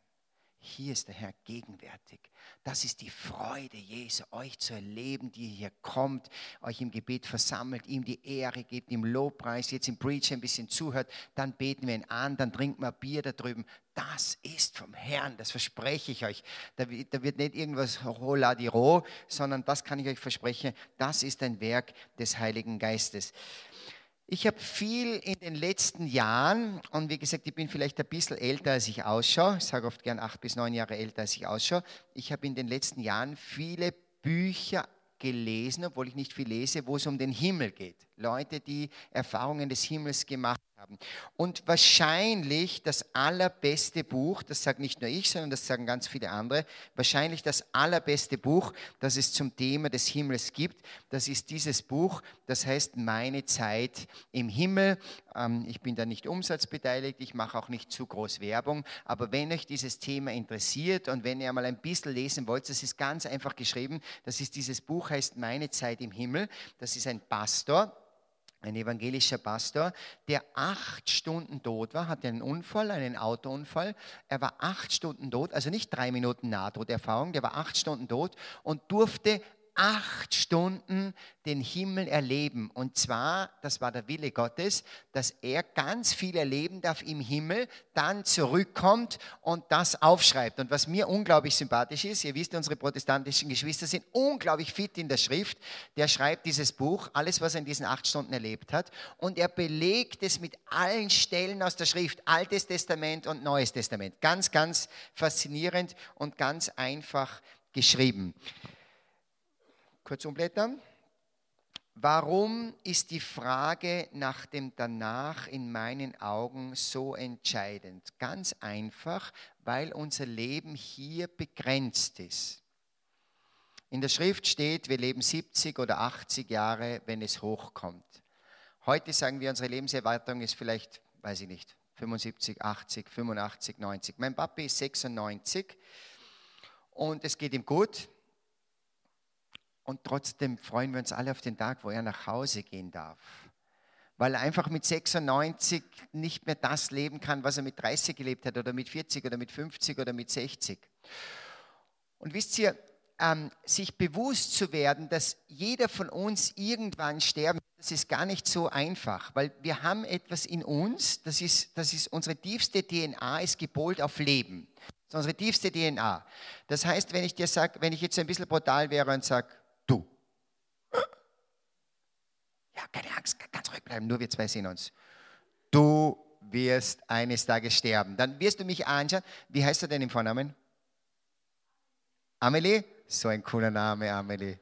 Hier ist der Herr gegenwärtig. Das ist die Freude Jesu, euch zu erleben, die hier kommt, euch im Gebet versammelt, ihm die Ehre gibt, ihm Lobpreis, jetzt im Preacher ein bisschen zuhört, dann beten wir ihn an, dann trinken wir Bier da drüben. Das ist vom Herrn, das verspreche ich euch. Da, da wird nicht irgendwas rola di ro, sondern das kann ich euch versprechen, das ist ein Werk des Heiligen Geistes. Ich habe viel in den letzten Jahren, und wie gesagt, ich bin vielleicht ein bisschen älter, als ich ausschaue, ich sage oft gern acht bis neun Jahre älter, als ich ausschaue, ich habe in den letzten Jahren viele Bücher gelesen, obwohl ich nicht viel lese, wo es um den Himmel geht. Leute, die Erfahrungen des Himmels gemacht haben. Und wahrscheinlich das allerbeste Buch, das sagt nicht nur ich, sondern das sagen ganz viele andere, wahrscheinlich das allerbeste Buch, das es zum Thema des Himmels gibt, das ist dieses Buch, das heißt Meine Zeit im Himmel. Ähm, ich bin da nicht umsatzbeteiligt, ich mache auch nicht zu groß Werbung, aber wenn euch dieses Thema interessiert und wenn ihr mal ein bisschen lesen wollt, das ist ganz einfach geschrieben, das ist dieses Buch heißt Meine Zeit im Himmel, das ist ein Pastor, ein evangelischer Pastor, der acht Stunden tot war, hatte einen Unfall, einen Autounfall. Er war acht Stunden tot, also nicht drei Minuten Nahtoderfahrung, der war acht Stunden tot und durfte acht Stunden den Himmel erleben. Und zwar, das war der Wille Gottes, dass er ganz viel erleben darf im Himmel, dann zurückkommt und das aufschreibt. Und was mir unglaublich sympathisch ist, ihr wisst, unsere protestantischen Geschwister sind unglaublich fit in der Schrift. Der schreibt dieses Buch, alles, was er in diesen acht Stunden erlebt hat. Und er belegt es mit allen Stellen aus der Schrift, Altes Testament und Neues Testament. Ganz, ganz faszinierend und ganz einfach geschrieben. Kurz umblättern. Warum ist die Frage nach dem Danach in meinen Augen so entscheidend? Ganz einfach, weil unser Leben hier begrenzt ist. In der Schrift steht, wir leben 70 oder 80 Jahre, wenn es hochkommt. Heute sagen wir, unsere Lebenserwartung ist vielleicht, weiß ich nicht, 75, 80, 85, 90. Mein Papi ist 96 und es geht ihm gut. Und trotzdem freuen wir uns alle auf den Tag, wo er nach Hause gehen darf. Weil er einfach mit 96 nicht mehr das leben kann, was er mit 30 gelebt hat oder mit 40 oder mit 50 oder mit 60. Und wisst ihr, ähm, sich bewusst zu werden, dass jeder von uns irgendwann sterben, das ist gar nicht so einfach, weil wir haben etwas in uns, das ist, das ist unsere tiefste DNA, ist gepolt auf Leben. Das ist unsere tiefste DNA. Das heißt, wenn ich dir sage, wenn ich jetzt ein bisschen brutal wäre und sage, du, ja, keine Angst, ganz ruhig bleiben, nur wir zwei sehen uns. Du wirst eines Tages sterben. Dann wirst du mich anschauen. Wie heißt du denn im Vornamen? Amelie? So ein cooler Name, Amelie.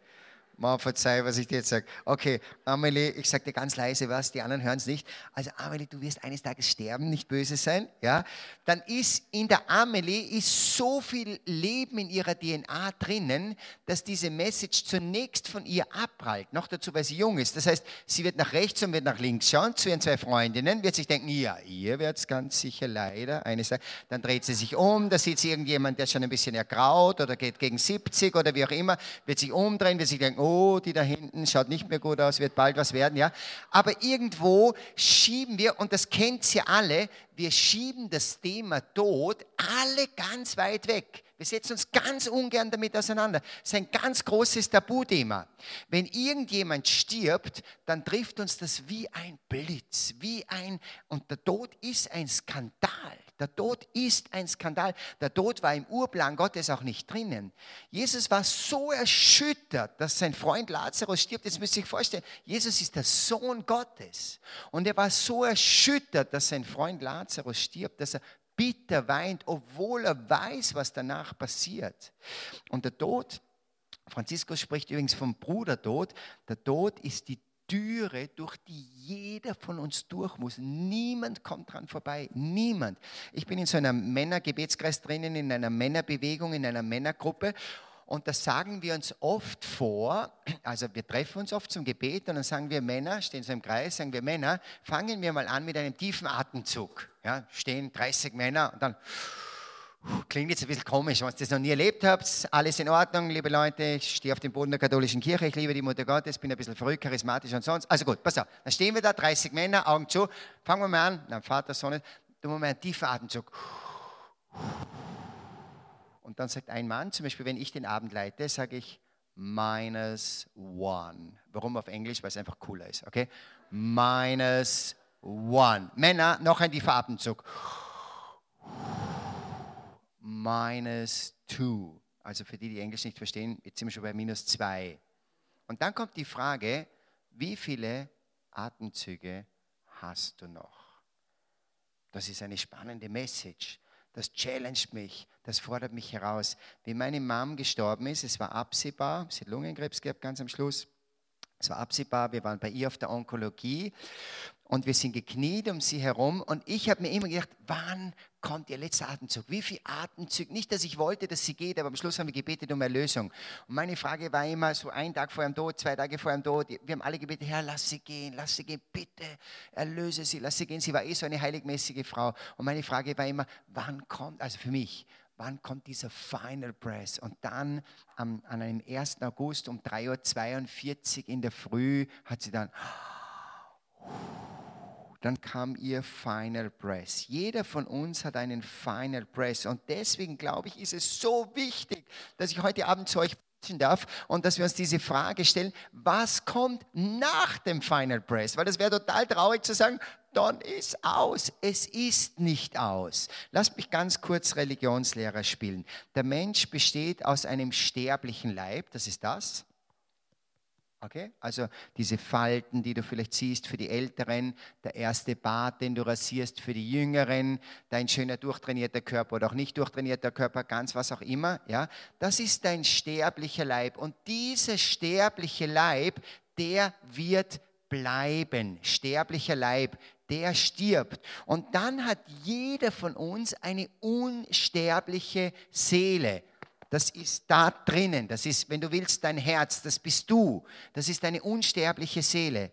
Mal verzeih, was ich dir jetzt sage. Okay, Amelie, ich sage dir ganz leise was, die anderen hören es nicht. Also Amelie, du wirst eines Tages sterben, nicht böse sein. Ja? Dann ist in der Amelie ist so viel Leben in ihrer DNA drinnen, dass diese Message zunächst von ihr abprallt. Noch dazu, weil sie jung ist. Das heißt, sie wird nach rechts und wird nach links schauen zu ihren zwei Freundinnen, wird sich denken, ja, ihr werdet es ganz sicher leider eines Tages. Dann dreht sie sich um, da sieht sie irgendjemand, der schon ein bisschen ergraut oder geht gegen 70 oder wie auch immer, wird sich umdrehen, wird sich denken, oh, die da hinten schaut nicht mehr gut aus, wird bald was werden, ja. Aber irgendwo schieben wir, und das kennt ihr alle, wir schieben das Thema Tod alle ganz weit weg. Wir setzen uns ganz ungern damit auseinander. Das ist ein ganz großes Tabuthema. Wenn irgendjemand stirbt, dann trifft uns das wie ein Blitz, wie ein, und der Tod ist ein Skandal. Der Tod ist ein Skandal. Der Tod war im Urplan Gottes auch nicht drinnen. Jesus war so erschüttert, dass sein Freund Lazarus stirbt. Jetzt müsst ihr euch vorstellen, Jesus ist der Sohn Gottes. Und er war so erschüttert, dass sein Freund Lazarus stirbt, dass er bitter weint, obwohl er weiß, was danach passiert. Und der Tod, Franziskus spricht übrigens vom Brudertod, der Tod ist die Türe, durch die jeder von uns durch muss. Niemand kommt dran vorbei. Niemand. Ich bin in so einem Männergebetskreis drinnen, in einer Männerbewegung, in einer Männergruppe. Und das sagen wir uns oft vor, also wir treffen uns oft zum Gebet und dann sagen wir Männer, stehen so im Kreis, sagen wir Männer, fangen wir mal an mit einem tiefen Atemzug. Ja, stehen 30 Männer und dann Klingt jetzt ein bisschen komisch, wenn ihr das noch nie erlebt habt. Alles in Ordnung, liebe Leute. Ich stehe auf dem Boden der katholischen Kirche. Ich liebe die Mutter Gottes, bin ein bisschen verrückt, charismatisch und sonst. Also gut, pass auf. Dann stehen wir da, 30 Männer, Augen zu. Fangen wir mal an. Dann Vater, Sohn, tun wir mal einen tiefen Atemzug. Und dann sagt ein Mann, zum Beispiel, wenn ich den Abend leite, sage ich minus one. Warum auf Englisch? Weil es einfach cooler ist, okay? Minus one. Männer, noch ein tiefer Atemzug minus 2. Also für die, die Englisch nicht verstehen, jetzt sind wir schon bei minus 2. Und dann kommt die Frage, wie viele Atemzüge hast du noch? Das ist eine spannende Message. Das challenged mich, das fordert mich heraus. Wie meine Mom gestorben ist, es war absehbar, sie hat Lungenkrebs gehabt ganz am Schluss. Es war absehbar, wir waren bei ihr auf der Onkologie und wir sind gekniet um sie herum und ich habe mir immer gedacht, wann kommt ihr letzter Atemzug? Wie viel Atemzug? Nicht, dass ich wollte, dass sie geht, aber am Schluss haben wir gebetet um Erlösung. Und meine Frage war immer so ein Tag vor ihrem Tod, zwei Tage vor ihrem Tod, wir haben alle gebetet, Herr, lass sie gehen, lass sie gehen, bitte erlöse sie, lass sie gehen. Sie war eh so eine heiligmäßige Frau. Und meine Frage war immer, wann kommt, also für mich, wann kommt dieser Final Press? Und dann am, an einem 1. August um 3.42 Uhr in der Früh hat sie dann dann kam ihr Final Press. Jeder von uns hat einen Final Press und deswegen glaube ich, ist es so wichtig, dass ich heute Abend zu euch sprechen darf und dass wir uns diese Frage stellen, was kommt nach dem Final Press? Weil das wäre total traurig zu sagen, dann ist aus. Es ist nicht aus. Lasst mich ganz kurz Religionslehrer spielen. Der Mensch besteht aus einem sterblichen Leib, das ist das. Okay? Also diese Falten, die du vielleicht siehst für die Älteren, der erste Bart, den du rasierst für die Jüngeren, dein schöner durchtrainierter Körper oder auch nicht durchtrainierter Körper, ganz was auch immer, ja, das ist dein sterblicher Leib. Und dieser sterbliche Leib, der wird bleiben. Sterblicher Leib, der stirbt. Und dann hat jeder von uns eine unsterbliche Seele. Das ist da drinnen. Das ist, wenn du willst, dein Herz. Das bist du. Das ist deine unsterbliche Seele.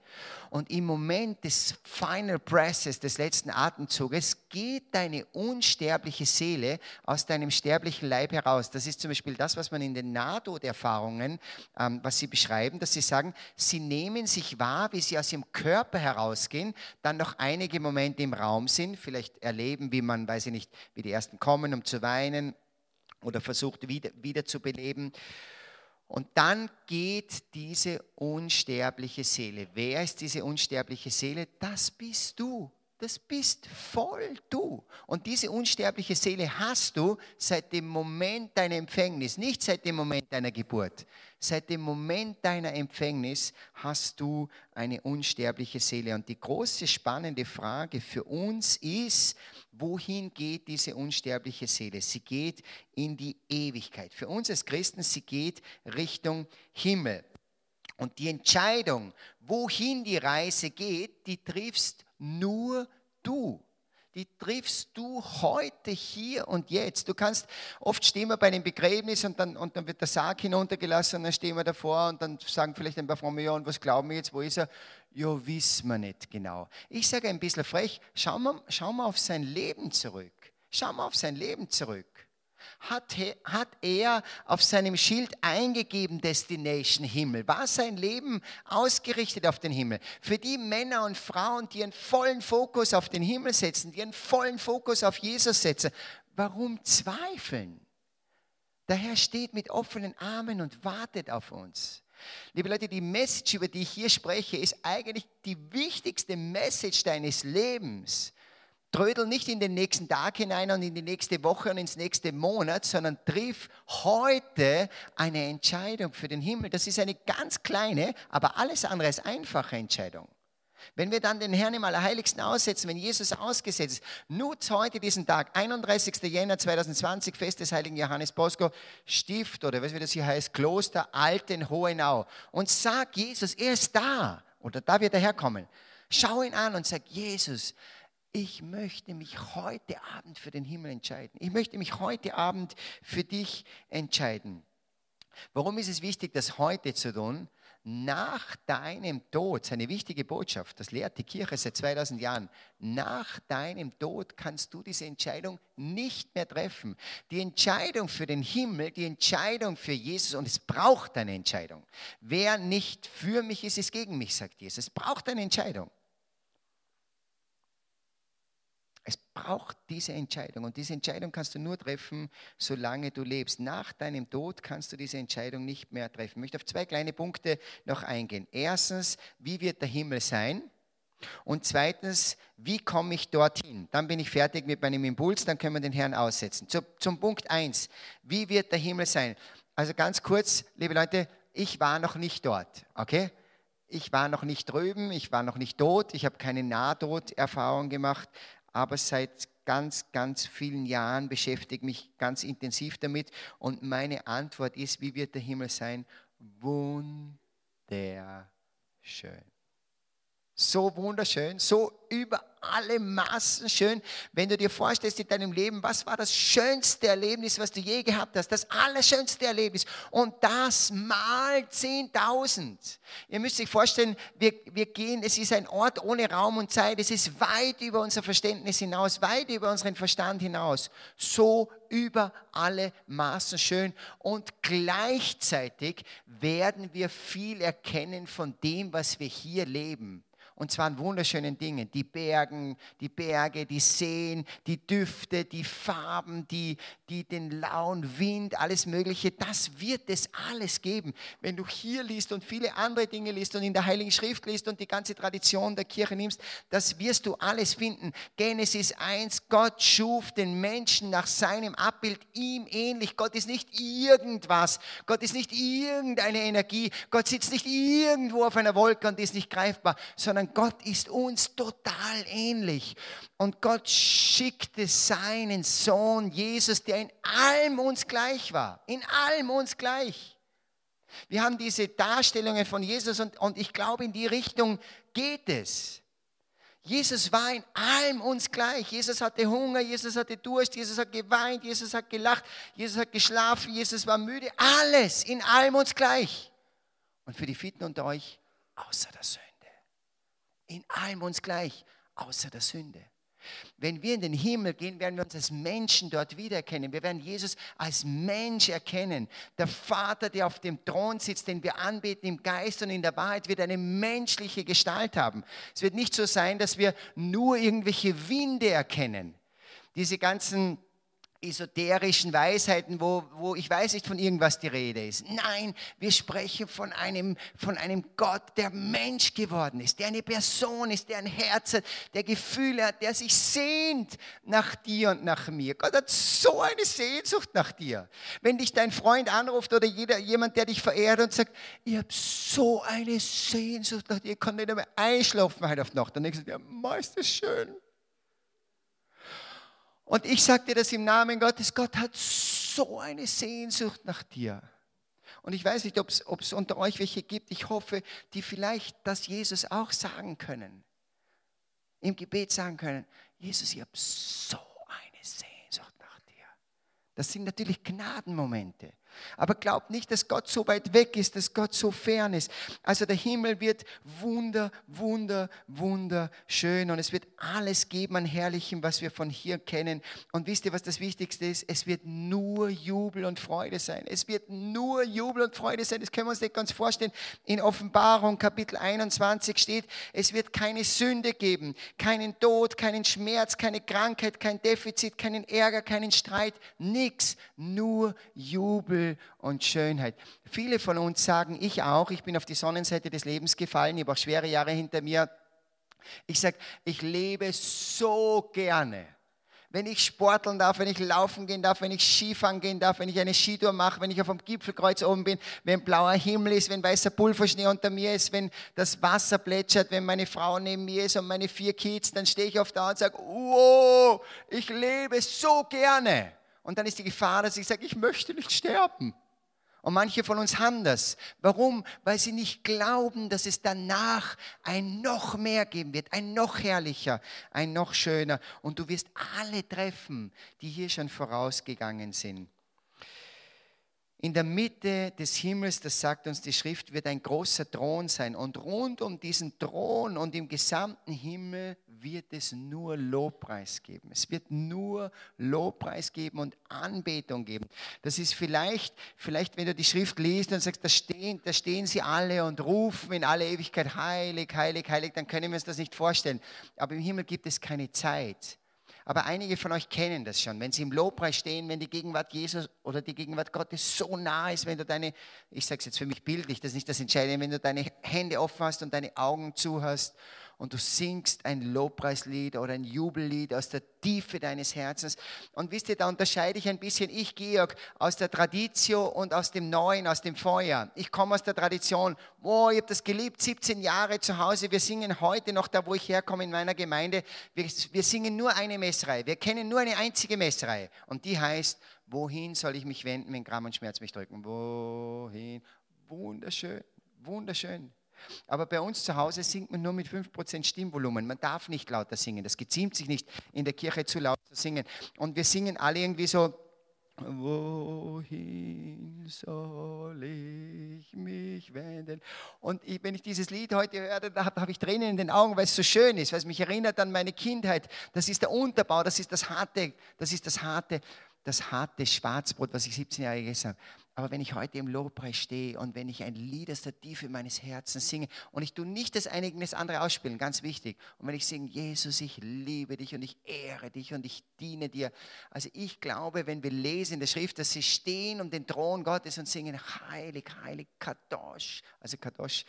Und im Moment des Final Presses, des letzten Atemzuges, geht deine unsterbliche Seele aus deinem sterblichen Leib heraus. Das ist zum Beispiel das, was man in den Nahtoderfahrungen, ähm, was sie beschreiben, dass sie sagen, sie nehmen sich wahr, wie sie aus ihrem Körper herausgehen, dann noch einige Momente im Raum sind, vielleicht erleben, wie man, weiß ich nicht, wie die ersten kommen, um zu weinen oder versucht wieder, wieder zu beleben. Und dann geht diese unsterbliche Seele. Wer ist diese unsterbliche Seele? Das bist du. Das bist voll du. Und diese unsterbliche Seele hast du seit dem Moment deiner Empfängnis, nicht seit dem Moment deiner Geburt. Seit dem Moment deiner Empfängnis hast du eine unsterbliche Seele. Und die große spannende Frage für uns ist, wohin geht diese unsterbliche Seele? Sie geht in die Ewigkeit. Für uns als Christen, sie geht Richtung Himmel. Und die Entscheidung, wohin die Reise geht, die triffst nur du. Die triffst du heute, hier und jetzt. Du kannst, oft stehen wir bei einem Begräbnis und dann, und dann wird der Sarg hinuntergelassen und dann stehen wir davor und dann sagen vielleicht ein paar Frauen, ja, und was glauben wir jetzt, wo ist er? Ja, wissen wir nicht genau. Ich sage ein bisschen frech, schau mal, schau mal auf sein Leben zurück. Schau mal auf sein Leben zurück hat, er auf seinem Schild eingegeben, Destination Himmel. War sein Leben ausgerichtet auf den Himmel? Für die Männer und Frauen, die einen vollen Fokus auf den Himmel setzen, die einen vollen Fokus auf Jesus setzen, warum zweifeln? Der Herr steht mit offenen Armen und wartet auf uns. Liebe Leute, die Message, über die ich hier spreche, ist eigentlich die wichtigste Message deines Lebens. Trödel nicht in den nächsten Tag hinein und in die nächste Woche und ins nächste Monat, sondern triff heute eine Entscheidung für den Himmel. Das ist eine ganz kleine, aber alles andere ist einfache Entscheidung. Wenn wir dann den Herrn im Allerheiligsten aussetzen, wenn Jesus ausgesetzt ist, nutzt heute diesen Tag, 31. Jänner 2020, Fest des heiligen Johannes Bosco, Stift oder was wie das hier heißt, Kloster Alten-Hohenau und sag Jesus, er ist da oder da wird er herkommen. Schau ihn an und sag, Jesus, ich möchte mich heute Abend für den Himmel entscheiden. Ich möchte mich heute Abend für dich entscheiden. Warum ist es wichtig, das heute zu tun? Nach deinem Tod, seine wichtige Botschaft, das lehrt die Kirche seit 2000 Jahren, nach deinem Tod kannst du diese Entscheidung nicht mehr treffen. Die Entscheidung für den Himmel, die Entscheidung für Jesus, und es braucht eine Entscheidung. Wer nicht für mich ist, ist gegen mich, sagt Jesus. Es braucht eine Entscheidung. Es braucht diese Entscheidung und diese Entscheidung kannst du nur treffen, solange du lebst. Nach deinem Tod kannst du diese Entscheidung nicht mehr treffen. Ich möchte auf zwei kleine Punkte noch eingehen. Erstens, wie wird der Himmel sein? Und zweitens, wie komme ich dorthin? Dann bin ich fertig mit meinem Impuls, dann können wir den Herrn aussetzen. Zu, zum Punkt 1, wie wird der Himmel sein? Also ganz kurz, liebe Leute, ich war noch nicht dort, okay? Ich war noch nicht drüben, ich war noch nicht tot, ich habe keine Nahtoderfahrung gemacht, aber seit ganz, ganz vielen Jahren beschäftige mich ganz intensiv damit. Und meine Antwort ist, wie wird der Himmel sein? Wunderschön. So wunderschön, so über alle Maßen schön. Wenn du dir vorstellst in deinem Leben, was war das schönste Erlebnis, was du je gehabt hast, das allerschönste Erlebnis und das mal 10.000. Ihr müsst euch vorstellen, wir, wir gehen, es ist ein Ort ohne Raum und Zeit, es ist weit über unser Verständnis hinaus, weit über unseren Verstand hinaus. So über alle Maßen schön und gleichzeitig werden wir viel erkennen von dem, was wir hier leben. Und zwar an wunderschönen Dingen. Die Bergen, die Berge, die Seen, die Düfte, die Farben, die, die, den lauen Wind, alles Mögliche. Das wird es alles geben. Wenn du hier liest und viele andere Dinge liest und in der Heiligen Schrift liest und die ganze Tradition der Kirche nimmst, das wirst du alles finden. Genesis 1, Gott schuf den Menschen nach seinem Abbild, ihm ähnlich. Gott ist nicht irgendwas. Gott ist nicht irgendeine Energie. Gott sitzt nicht irgendwo auf einer Wolke und ist nicht greifbar, sondern Gott ist uns total ähnlich. Und Gott schickte seinen Sohn Jesus, der in allem uns gleich war. In allem uns gleich. Wir haben diese Darstellungen von Jesus und, und ich glaube, in die Richtung geht es. Jesus war in allem uns gleich. Jesus hatte Hunger, Jesus hatte Durst, Jesus hat geweint, Jesus hat gelacht, Jesus hat geschlafen, Jesus war müde. Alles in allem uns gleich. Und für die Fitten unter euch, außer der Sünde. In allem uns gleich, außer der Sünde. Wenn wir in den Himmel gehen, werden wir uns als Menschen dort wiedererkennen. Wir werden Jesus als Mensch erkennen. Der Vater, der auf dem Thron sitzt, den wir anbeten im Geist und in der Wahrheit, wird eine menschliche Gestalt haben. Es wird nicht so sein, dass wir nur irgendwelche Winde erkennen. Diese ganzen esoterischen Weisheiten, wo, wo ich weiß nicht von irgendwas die Rede ist. Nein, wir sprechen von einem, von einem Gott, der Mensch geworden ist, der eine Person ist, der ein Herz hat, der Gefühle hat, der sich sehnt nach dir und nach mir. Gott hat so eine Sehnsucht nach dir. Wenn dich dein Freund anruft oder jeder, jemand, der dich verehrt und sagt, ich habe so eine Sehnsucht nach dir, ich kann nicht mehr einschlafen heute auf Nacht, dann denkst du dir, ja, ist das schön. Und ich sage dir das im Namen Gottes, Gott hat so eine Sehnsucht nach dir. Und ich weiß nicht, ob es unter euch welche gibt, ich hoffe, die vielleicht das Jesus auch sagen können. Im Gebet sagen können, Jesus, ich habe so eine Sehnsucht nach dir. Das sind natürlich Gnadenmomente. Aber glaubt nicht, dass Gott so weit weg ist, dass Gott so fern ist. Also der Himmel wird wunder, wunder, wunderschön und es wird alles geben an Herrlichem, was wir von hier kennen. Und wisst ihr, was das Wichtigste ist? Es wird nur Jubel und Freude sein. Es wird nur Jubel und Freude sein. Das können wir uns nicht ganz vorstellen. In Offenbarung Kapitel 21 steht, es wird keine Sünde geben, keinen Tod, keinen Schmerz, keine Krankheit, kein Defizit, keinen Ärger, keinen Streit, nichts, nur Jubel und Schönheit. Viele von uns sagen, ich auch, ich bin auf die Sonnenseite des Lebens gefallen, ich habe auch schwere Jahre hinter mir. Ich sage, ich lebe so gerne. Wenn ich sporteln darf, wenn ich laufen gehen darf, wenn ich Skifahren gehen darf, wenn ich eine Skitour mache, wenn ich auf dem Gipfelkreuz oben bin, wenn blauer Himmel ist, wenn weißer Pulverschnee unter mir ist, wenn das Wasser plätschert, wenn meine Frau neben mir ist und meine vier Kids, dann stehe ich oft da und sage, wow, ich lebe so gerne. Und dann ist die Gefahr, dass ich sage, ich möchte nicht sterben. Und manche von uns haben das. Warum? Weil sie nicht glauben, dass es danach ein noch mehr geben wird, ein noch herrlicher, ein noch schöner. Und du wirst alle treffen, die hier schon vorausgegangen sind. In der Mitte des Himmels, das sagt uns die Schrift, wird ein großer Thron sein. Und rund um diesen Thron und im gesamten Himmel wird es nur Lobpreis geben. Es wird nur Lobpreis geben und Anbetung geben. Das ist vielleicht, vielleicht wenn du die Schrift liest und sagst, da stehen, da stehen sie alle und rufen in alle Ewigkeit, heilig, heilig, heilig, dann können wir uns das nicht vorstellen. Aber im Himmel gibt es keine Zeit. Aber einige von euch kennen das schon. Wenn sie im Lobpreis stehen, wenn die Gegenwart Jesus oder die Gegenwart Gottes so nah ist, wenn du deine, ich sage es jetzt für mich bildlich, das ist nicht das Entscheidende, wenn du deine Hände offen hast und deine Augen zu hast und du singst ein Lobpreislied oder ein Jubellied aus der Tiefe deines Herzens. Und wisst ihr, da unterscheide ich ein bisschen, ich, Georg, aus der Tradition und aus dem Neuen, aus dem Feuer. Ich komme aus der Tradition. Oh, ich habe das geliebt, 17 Jahre zu Hause. Wir singen heute noch da, wo ich herkomme, in meiner Gemeinde. Wir, wir singen nur eine Messreihe. Wir kennen nur eine einzige Messreihe. Und die heißt, wohin soll ich mich wenden, wenn Gramm und Schmerz mich drücken? Wohin? Wunderschön, wunderschön. Aber bei uns zu Hause singt man nur mit 5% Stimmvolumen. Man darf nicht lauter singen. Das geziemt sich nicht, in der Kirche zu laut zu singen. Und wir singen alle irgendwie so, Wohin soll ich mich wenden? Und ich, wenn ich dieses Lied heute höre, da habe hab ich Tränen in den Augen, weil es so schön ist, weil es mich erinnert an meine Kindheit. Das ist der Unterbau, das ist das harte, das ist das harte, das harte Schwarzbrot, was ich 17 Jahre gegessen habe. Aber wenn ich heute im Lobpreis stehe und wenn ich ein Lied aus der Tiefe meines Herzens singe und ich tue nicht das eine gegen das andere ausspielen, ganz wichtig. Und wenn ich singe, Jesus, ich liebe dich und ich ehre dich und ich diene dir. Also ich glaube, wenn wir lesen in der Schrift, dass sie stehen um den Thron Gottes und singen, heilig, heilig, Kadosh, also Kadosh,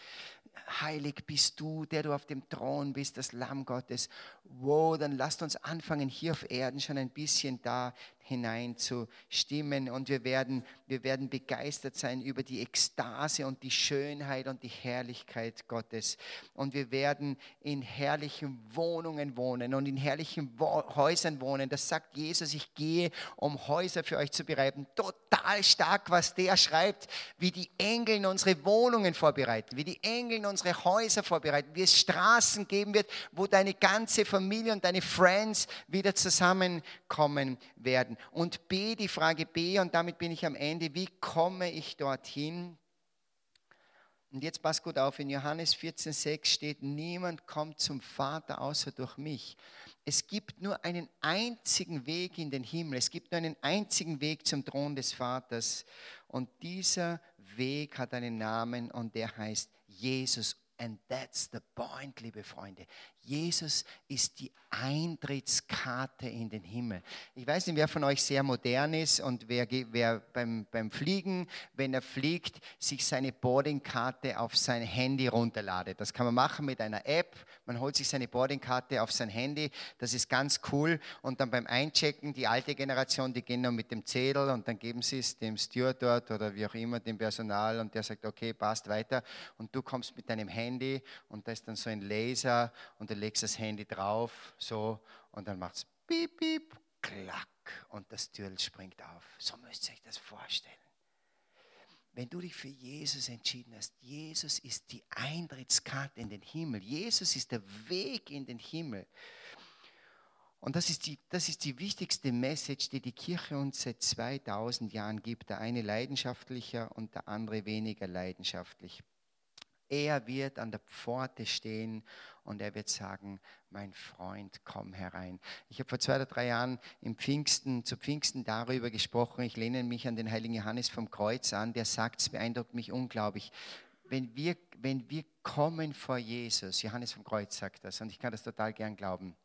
heilig bist du, der du auf dem Thron bist, das Lamm Gottes. Wow, dann lasst uns anfangen, hier auf Erden schon ein bisschen da hineinzustimmen und wir werden, wir werden begeistert sein über die Ekstase und die Schönheit und die Herrlichkeit Gottes. Und wir werden in herrlichen Wohnungen wohnen und in herrlichen Wo Häusern wohnen. Das sagt Jesus, ich gehe, um Häuser für euch zu bereiten. Total stark, was der schreibt, wie die Engel unsere Wohnungen vorbereiten, wie die Engel unsere Häuser vorbereiten, wie es Straßen geben wird, wo deine ganze Familie und deine Friends wieder zusammenkommen werden. Und B, die Frage B, und damit bin ich am Ende, wie komme ich dorthin? Und jetzt passt gut auf, in Johannes 14,6 steht, niemand kommt zum Vater außer durch mich. Es gibt nur einen einzigen Weg in den Himmel, es gibt nur einen einzigen Weg zum Thron des Vaters. Und dieser Weg hat einen Namen und der heißt Jesus. And that's the point, liebe Freunde. Jesus ist die Eintrittskarte in den Himmel. Ich weiß nicht, wer von euch sehr modern ist und wer, wer beim, beim Fliegen, wenn er fliegt, sich seine Boardingkarte auf sein Handy runterladet. Das kann man machen mit einer App. Man holt sich seine Boardingkarte auf sein Handy. Das ist ganz cool. Und dann beim Einchecken, die alte Generation, die gehen dann mit dem Zettel und dann geben sie es dem Steward dort oder wie auch immer, dem Personal und der sagt, okay, passt weiter. Und du kommst mit deinem Handy und da ist dann so ein Laser und du legst das Handy drauf, so, und dann macht es piep, piep, klack, und das Türl springt auf. So müsst ihr euch das vorstellen. Wenn du dich für Jesus entschieden hast, Jesus ist die Eintrittskarte in den Himmel. Jesus ist der Weg in den Himmel. Und das ist, die, das ist die wichtigste Message, die die Kirche uns seit 2000 Jahren gibt. Der eine leidenschaftlicher und der andere weniger leidenschaftlich. Er wird an der Pforte stehen und er wird sagen, mein Freund, komm herein. Ich habe vor zwei oder drei Jahren im Pfingsten, zu Pfingsten darüber gesprochen. Ich lehne mich an den heiligen Johannes vom Kreuz an, der sagt, es beeindruckt mich unglaublich. Wenn wir, wenn wir kommen vor Jesus, Johannes vom Kreuz sagt das, und ich kann das total gern glauben,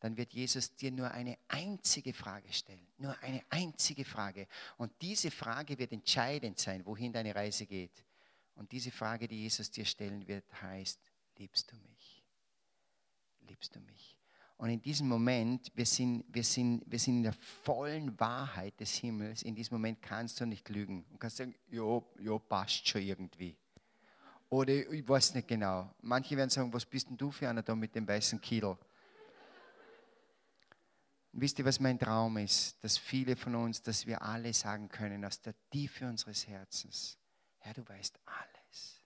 dann wird Jesus dir nur eine einzige Frage stellen. Nur eine einzige Frage. Und diese Frage wird entscheidend sein, wohin deine Reise geht. Und diese Frage, die Jesus dir stellen wird, heißt, liebst du mich? Liebst du mich? Und in diesem Moment, wir sind, wir, sind, wir sind in der vollen Wahrheit des Himmels. In diesem Moment kannst du nicht lügen und kannst sagen, ja, ja, passt schon irgendwie. Oder ich weiß nicht genau. Manche werden sagen, was bist denn du für einer da mit dem weißen Kittel? Wisst ihr, was mein Traum ist? Dass viele von uns, dass wir alle sagen können aus der Tiefe unseres Herzens, Herr, du weißt alles.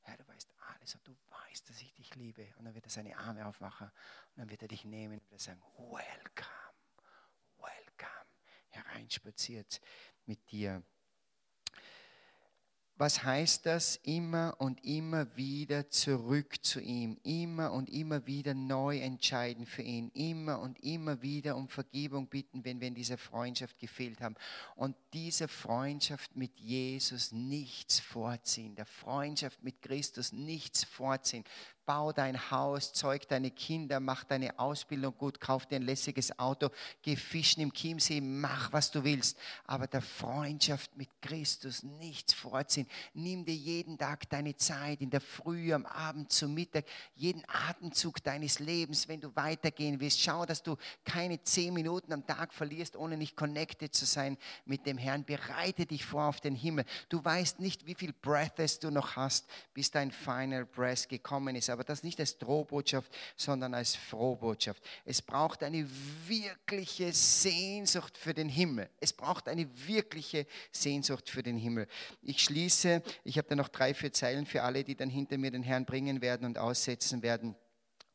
Herr, du weißt alles und du weißt, dass ich dich liebe. Und dann wird er seine Arme aufmachen und dann wird er dich nehmen und wird sagen, welcome, welcome, hereinspaziert mit dir. Was heißt das? Immer und immer wieder zurück zu ihm, immer und immer wieder neu entscheiden für ihn, immer und immer wieder um Vergebung bitten, wenn wir in dieser Freundschaft gefehlt haben. Und dieser Freundschaft mit Jesus nichts vorziehen, der Freundschaft mit Christus nichts vorziehen bau dein Haus, zeug deine Kinder, mach deine Ausbildung gut, kauf dir ein lässiges Auto, geh fischen im Chiemsee, mach was du willst. Aber der Freundschaft mit Christus nichts vorziehen. Nimm dir jeden Tag deine Zeit, in der Früh, am Abend, zum Mittag, jeden Atemzug deines Lebens, wenn du weitergehen willst. Schau, dass du keine zehn Minuten am Tag verlierst, ohne nicht connected zu sein mit dem Herrn. Bereite dich vor auf den Himmel. Du weißt nicht, wie viel Breathes du noch hast, bis dein Final Breath gekommen ist aber das nicht als Drohbotschaft, sondern als Frohbotschaft. Es braucht eine wirkliche Sehnsucht für den Himmel. Es braucht eine wirkliche Sehnsucht für den Himmel. Ich schließe, ich habe da noch drei, vier Zeilen für alle, die dann hinter mir den Herrn bringen werden und aussetzen werden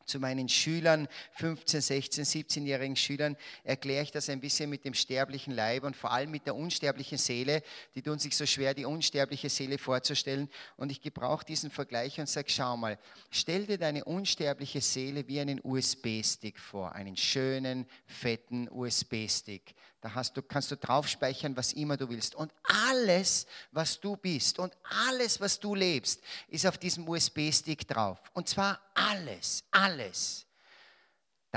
zu meinen Schülern, 15, 16, 17-jährigen Schülern, erkläre ich das ein bisschen mit dem sterblichen Leib und vor allem mit der unsterblichen Seele. Die tun sich so schwer, die unsterbliche Seele vorzustellen. Und ich gebrauche diesen Vergleich und sage, schau mal, stell dir deine unsterbliche Seele wie einen USB-Stick vor, einen schönen, fetten USB-Stick. Da hast du, kannst du drauf speichern, was immer du willst. Und alles, was du bist und alles, was du lebst, ist auf diesem USB-Stick drauf. Und zwar alles, alles.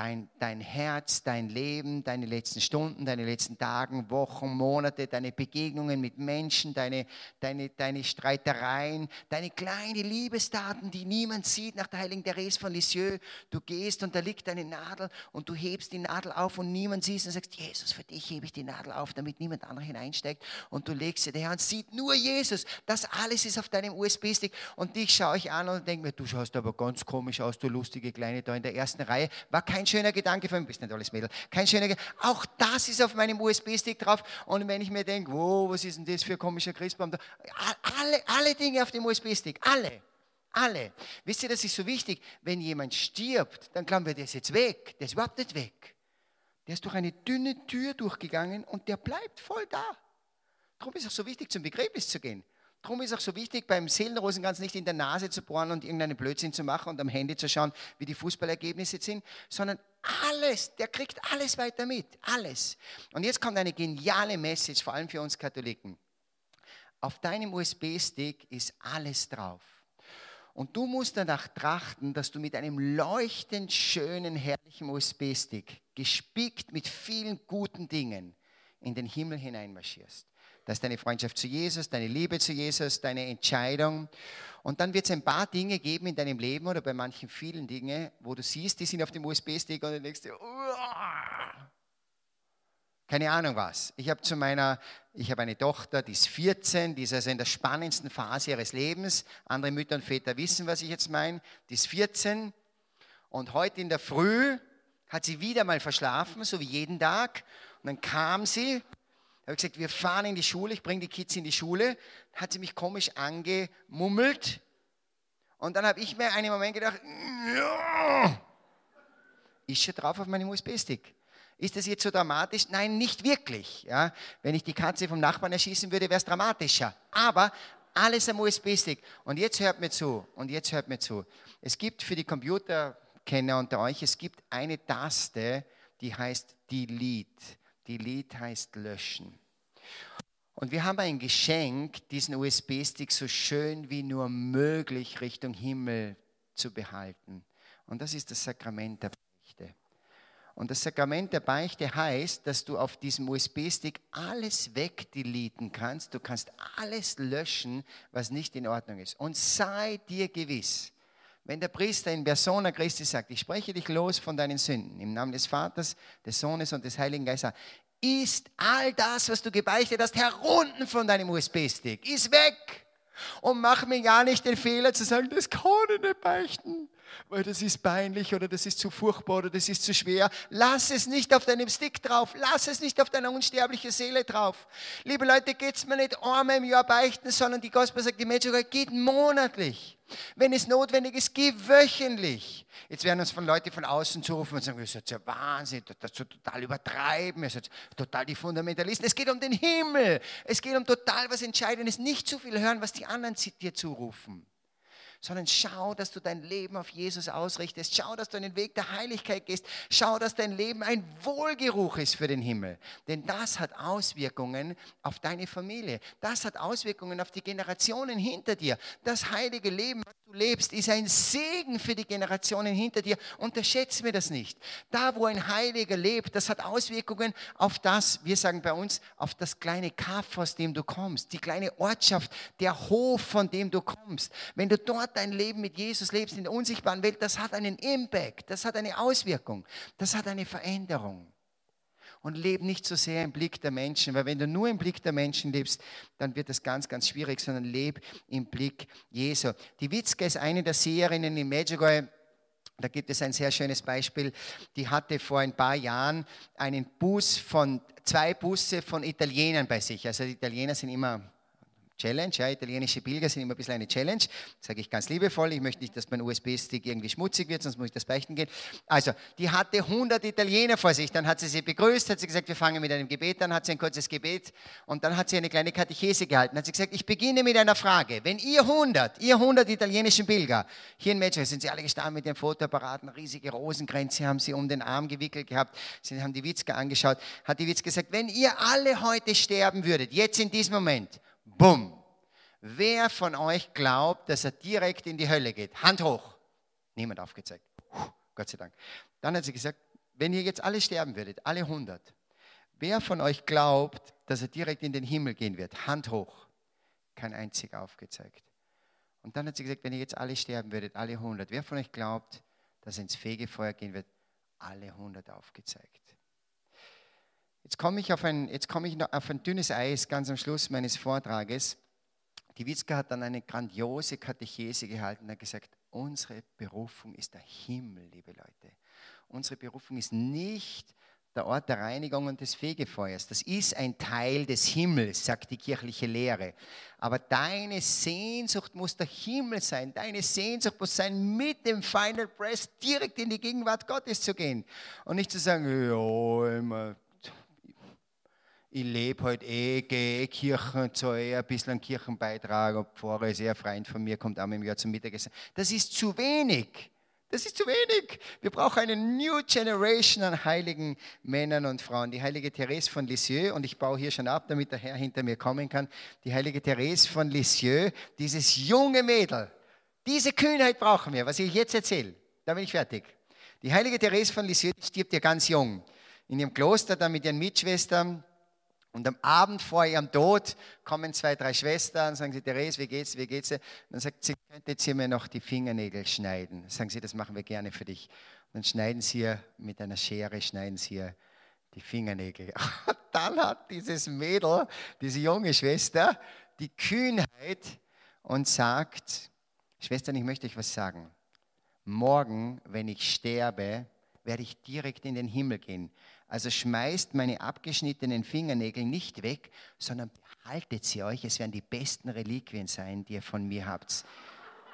Dein, dein Herz, dein Leben, deine letzten Stunden, deine letzten Tagen, Wochen, Monate, deine Begegnungen mit Menschen, deine, deine, deine Streitereien, deine kleinen Liebestaten, die niemand sieht, nach der heiligen Therese von Lisieux. Du gehst und da liegt eine Nadel und du hebst die Nadel auf und niemand sieht und sagst, Jesus, für dich hebe ich die Nadel auf, damit niemand anderer hineinsteigt und du legst sie daher und sieht nur Jesus. Das alles ist auf deinem USB-Stick und dich schaue ich an und denke mir, du schaust aber ganz komisch aus, du lustige Kleine da in der ersten Reihe. War kein schöner Gedanke für mich, bist nicht alles Mädel. Kein schöner Gedanke. Auch das ist auf meinem USB-Stick drauf. Und wenn ich mir denke, wow, was ist denn das für ein komischer Christbaum? Alle, alle Dinge auf dem USB-Stick, alle. Alle. Wisst ihr, das ist so wichtig. Wenn jemand stirbt, dann glauben wir, der ist jetzt weg. Der ist überhaupt nicht weg. Der ist durch eine dünne Tür durchgegangen und der bleibt voll da. Darum ist es auch so wichtig, zum Begräbnis zu gehen. Darum ist auch so wichtig, beim Seelenrosenkranz nicht in der Nase zu bohren und irgendeinen Blödsinn zu machen und am Handy zu schauen, wie die Fußballergebnisse sind, sondern alles, der kriegt alles weiter mit, alles. Und jetzt kommt eine geniale Message, vor allem für uns Katholiken. Auf deinem USB-Stick ist alles drauf. Und du musst danach trachten, dass du mit einem leuchtend schönen, herrlichen USB-Stick, gespickt mit vielen guten Dingen, in den Himmel hineinmarschierst. Das ist deine Freundschaft zu Jesus, deine Liebe zu Jesus, deine Entscheidung. Und dann wird es ein paar Dinge geben in deinem Leben oder bei manchen vielen Dingen, wo du siehst, die sind auf dem USB-Stick und denkst dir, Uah! keine Ahnung was. Ich habe zu meiner, ich habe eine Tochter, die ist 14, die ist also in der spannendsten Phase ihres Lebens. Andere Mütter und Väter wissen, was ich jetzt meine. Die ist 14 und heute in der Früh hat sie wieder mal verschlafen, so wie jeden Tag. Und dann kam sie habe gesagt, wir fahren in die Schule, ich bringe die Kids in die Schule. Hat sie mich komisch angemummelt. Und dann habe ich mir einen Moment gedacht, ja, ist schon drauf auf meinem USB-Stick. Ist das jetzt so dramatisch? Nein, nicht wirklich. Ja? Wenn ich die Katze vom Nachbarn erschießen würde, wäre es dramatischer. Aber alles am USB-Stick. Und jetzt hört mir zu. Und jetzt hört mir zu. Es gibt für die Computerkenner unter euch, es gibt eine Taste, die heißt Delete. Delete heißt löschen. Und wir haben ein Geschenk, diesen USB-Stick so schön wie nur möglich Richtung Himmel zu behalten. Und das ist das Sakrament der Beichte. Und das Sakrament der Beichte heißt, dass du auf diesem USB-Stick alles wegdeleten kannst. Du kannst alles löschen, was nicht in Ordnung ist. Und sei dir gewiss, wenn der Priester in Persona Christi sagt, ich spreche dich los von deinen Sünden, im Namen des Vaters, des Sohnes und des Heiligen Geistes, ist all das, was du gebeichtet hast, herunten von deinem USB-Stick. Ist weg. Und mach mir gar nicht den Fehler zu sagen, das kann ich nicht beichten, weil das ist peinlich oder das ist zu furchtbar oder das ist zu schwer. Lass es nicht auf deinem Stick drauf, lass es nicht auf deiner unsterblichen Seele drauf. Liebe Leute, geht es mir nicht einmal im Jahr beichten, sondern die Gospel sagt, die Menschen geht monatlich. Wenn es notwendig ist, geh wöchentlich. Jetzt werden uns von Leuten von außen zurufen und sagen, ihr seid ja Wahnsinn, das so total übertreiben, ihr seid total die Fundamentalisten. Es geht um den Himmel. Es geht um total was Entscheidendes. Nicht zu viel hören, was die anderen dir zurufen sondern schau, dass du dein Leben auf Jesus ausrichtest. Schau, dass du einen Weg der Heiligkeit gehst. Schau, dass dein Leben ein Wohlgeruch ist für den Himmel. Denn das hat Auswirkungen auf deine Familie. Das hat Auswirkungen auf die Generationen hinter dir. Das heilige Leben, was du lebst, ist ein Segen für die Generationen hinter dir. Unterschätze mir das nicht. Da, wo ein Heiliger lebt, das hat Auswirkungen auf das, wir sagen bei uns, auf das kleine Kaff, aus dem du kommst, die kleine Ortschaft, der Hof, von dem du kommst. Wenn du dort dort dein Leben mit Jesus lebst in der unsichtbaren Welt, das hat einen Impact, das hat eine Auswirkung, das hat eine Veränderung. Und lebe nicht so sehr im Blick der Menschen, weil wenn du nur im Blick der Menschen lebst, dann wird das ganz, ganz schwierig, sondern lebe im Blick Jesu. Die Witzke ist eine der Seherinnen in Medjugorje, da gibt es ein sehr schönes Beispiel. Die hatte vor ein paar Jahren einen Bus von, zwei Busse von Italienern bei sich. Also die Italiener sind immer Challenge. Ja, italienische Pilger sind immer ein bisschen eine Challenge. Sage ich ganz liebevoll. Ich möchte nicht, dass mein USB-Stick irgendwie schmutzig wird, sonst muss ich das beichten gehen. Also, die hatte 100 Italiener vor sich. Dann hat sie sie begrüßt, hat sie gesagt, wir fangen mit einem Gebet an, hat sie ein kurzes Gebet und dann hat sie eine kleine Katechese gehalten. Hat sie gesagt, ich beginne mit einer Frage. Wenn ihr 100, ihr 100 italienischen Pilger, hier in Manchester sind sie alle gestanden mit ihren Fotoapparaten, riesige Rosenkränze haben sie um den Arm gewickelt gehabt, sie haben die Witzka angeschaut, hat die Witzka gesagt, wenn ihr alle heute sterben würdet, jetzt in diesem Moment, Bumm. Wer von euch glaubt, dass er direkt in die Hölle geht? Hand hoch. Niemand aufgezeigt. Puh, Gott sei Dank. Dann hat sie gesagt, wenn ihr jetzt alle sterben würdet, alle 100, wer von euch glaubt, dass er direkt in den Himmel gehen wird? Hand hoch. Kein einziger aufgezeigt. Und dann hat sie gesagt, wenn ihr jetzt alle sterben würdet, alle 100, wer von euch glaubt, dass er ins Fegefeuer gehen wird? Alle 100 aufgezeigt. Jetzt komme ich, auf ein, jetzt komme ich auf ein dünnes Eis ganz am Schluss meines Vortrages. Die Witzka hat dann eine grandiose Katechese gehalten und hat gesagt, unsere Berufung ist der Himmel, liebe Leute. Unsere Berufung ist nicht der Ort der Reinigung und des Fegefeuers. Das ist ein Teil des Himmels, sagt die kirchliche Lehre. Aber deine Sehnsucht muss der Himmel sein. Deine Sehnsucht muss sein, mit dem Final Press direkt in die Gegenwart Gottes zu gehen. Und nicht zu sagen, ja, immer ich lebe halt eh, gehe eh Kirchen, zahle eh ein bisschen einen Kirchenbeitrag und Pfarrer ist eher ein Freund von mir, kommt einmal im Jahr zum Mittagessen. Das ist zu wenig. Das ist zu wenig. Wir brauchen eine New Generation an heiligen Männern und Frauen. Die heilige Therese von Lisieux, und ich baue hier schon ab, damit der Herr hinter mir kommen kann, die heilige Therese von Lisieux, dieses junge Mädel, diese Kühnheit brauchen wir, was ich jetzt erzähle. Da bin ich fertig. Die heilige Therese von Lisieux stirbt ja ganz jung. In ihrem Kloster dann mit ihren Mitschwestern, und am Abend vor ihrem Tod kommen zwei, drei Schwestern sagen sie, Therese, wie geht's, wie geht's? Und dann sagt sie, könntet ihr mir noch die Fingernägel schneiden? Sagen sie, das machen wir gerne für dich. Und dann schneiden sie ihr mit einer Schere, schneiden sie ihr die Fingernägel. *laughs* Und dann hat dieses Mädel, diese junge Schwester, die Kühnheit und sagt, Schwestern, ich möchte euch was sagen. Morgen, wenn ich sterbe, werde ich direkt in den Himmel gehen. Also schmeißt meine abgeschnittenen Fingernägel nicht weg, sondern behaltet sie euch. Es werden die besten Reliquien sein, die ihr von mir habt.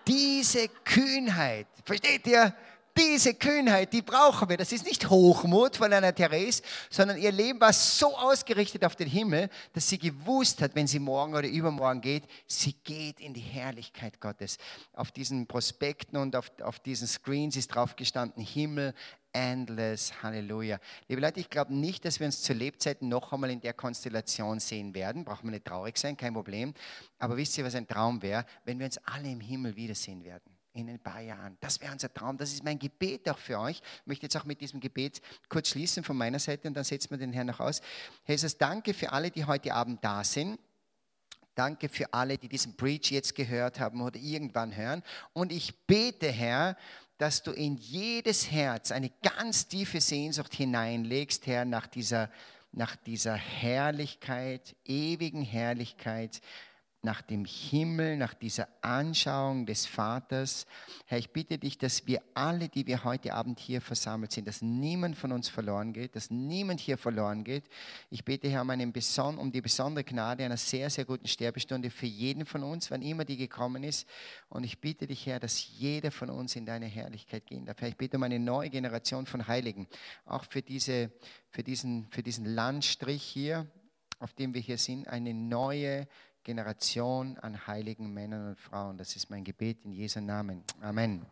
Diese Kühnheit, versteht ihr? Diese Kühnheit, die brauchen wir. Das ist nicht Hochmut von einer Therese, sondern ihr Leben war so ausgerichtet auf den Himmel, dass sie gewusst hat, wenn sie morgen oder übermorgen geht, sie geht in die Herrlichkeit Gottes. Auf diesen Prospekten und auf, auf diesen Screens ist drauf gestanden, Himmel, endless. Halleluja. Liebe Leute, ich glaube nicht, dass wir uns zur Lebzeiten noch einmal in der Konstellation sehen werden. Braucht man nicht traurig sein, kein Problem. Aber wisst ihr, was ein Traum wäre? Wenn wir uns alle im Himmel wiedersehen werden. In ein paar Jahren. Das wäre unser Traum. Das ist mein Gebet auch für euch. Ich möchte jetzt auch mit diesem Gebet kurz schließen von meiner Seite und dann setzen wir den Herrn noch aus. Jesus, danke für alle, die heute Abend da sind. Danke für alle, die diesen Preach jetzt gehört haben oder irgendwann hören. Und ich bete, Herr, dass du in jedes Herz eine ganz tiefe Sehnsucht hineinlegst, Herr, nach dieser, nach dieser Herrlichkeit, ewigen Herrlichkeit, nach dem Himmel, nach dieser Anschauung des Vaters. Herr, ich bitte dich, dass wir alle, die wir heute Abend hier versammelt sind, dass niemand von uns verloren geht, dass niemand hier verloren geht. Ich bete, Herr, um, einen um die besondere Gnade einer sehr, sehr guten Sterbestunde für jeden von uns, wann immer die gekommen ist. Und ich bitte dich, Herr, dass jeder von uns in deine Herrlichkeit gehen darf. Herr, ich bitte um eine neue Generation von Heiligen, auch für, diese, für, diesen, für diesen Landstrich hier, auf dem wir hier sind, eine neue Generation an heiligen Männern und Frauen. Das ist mein Gebet in Jesu Namen. Amen.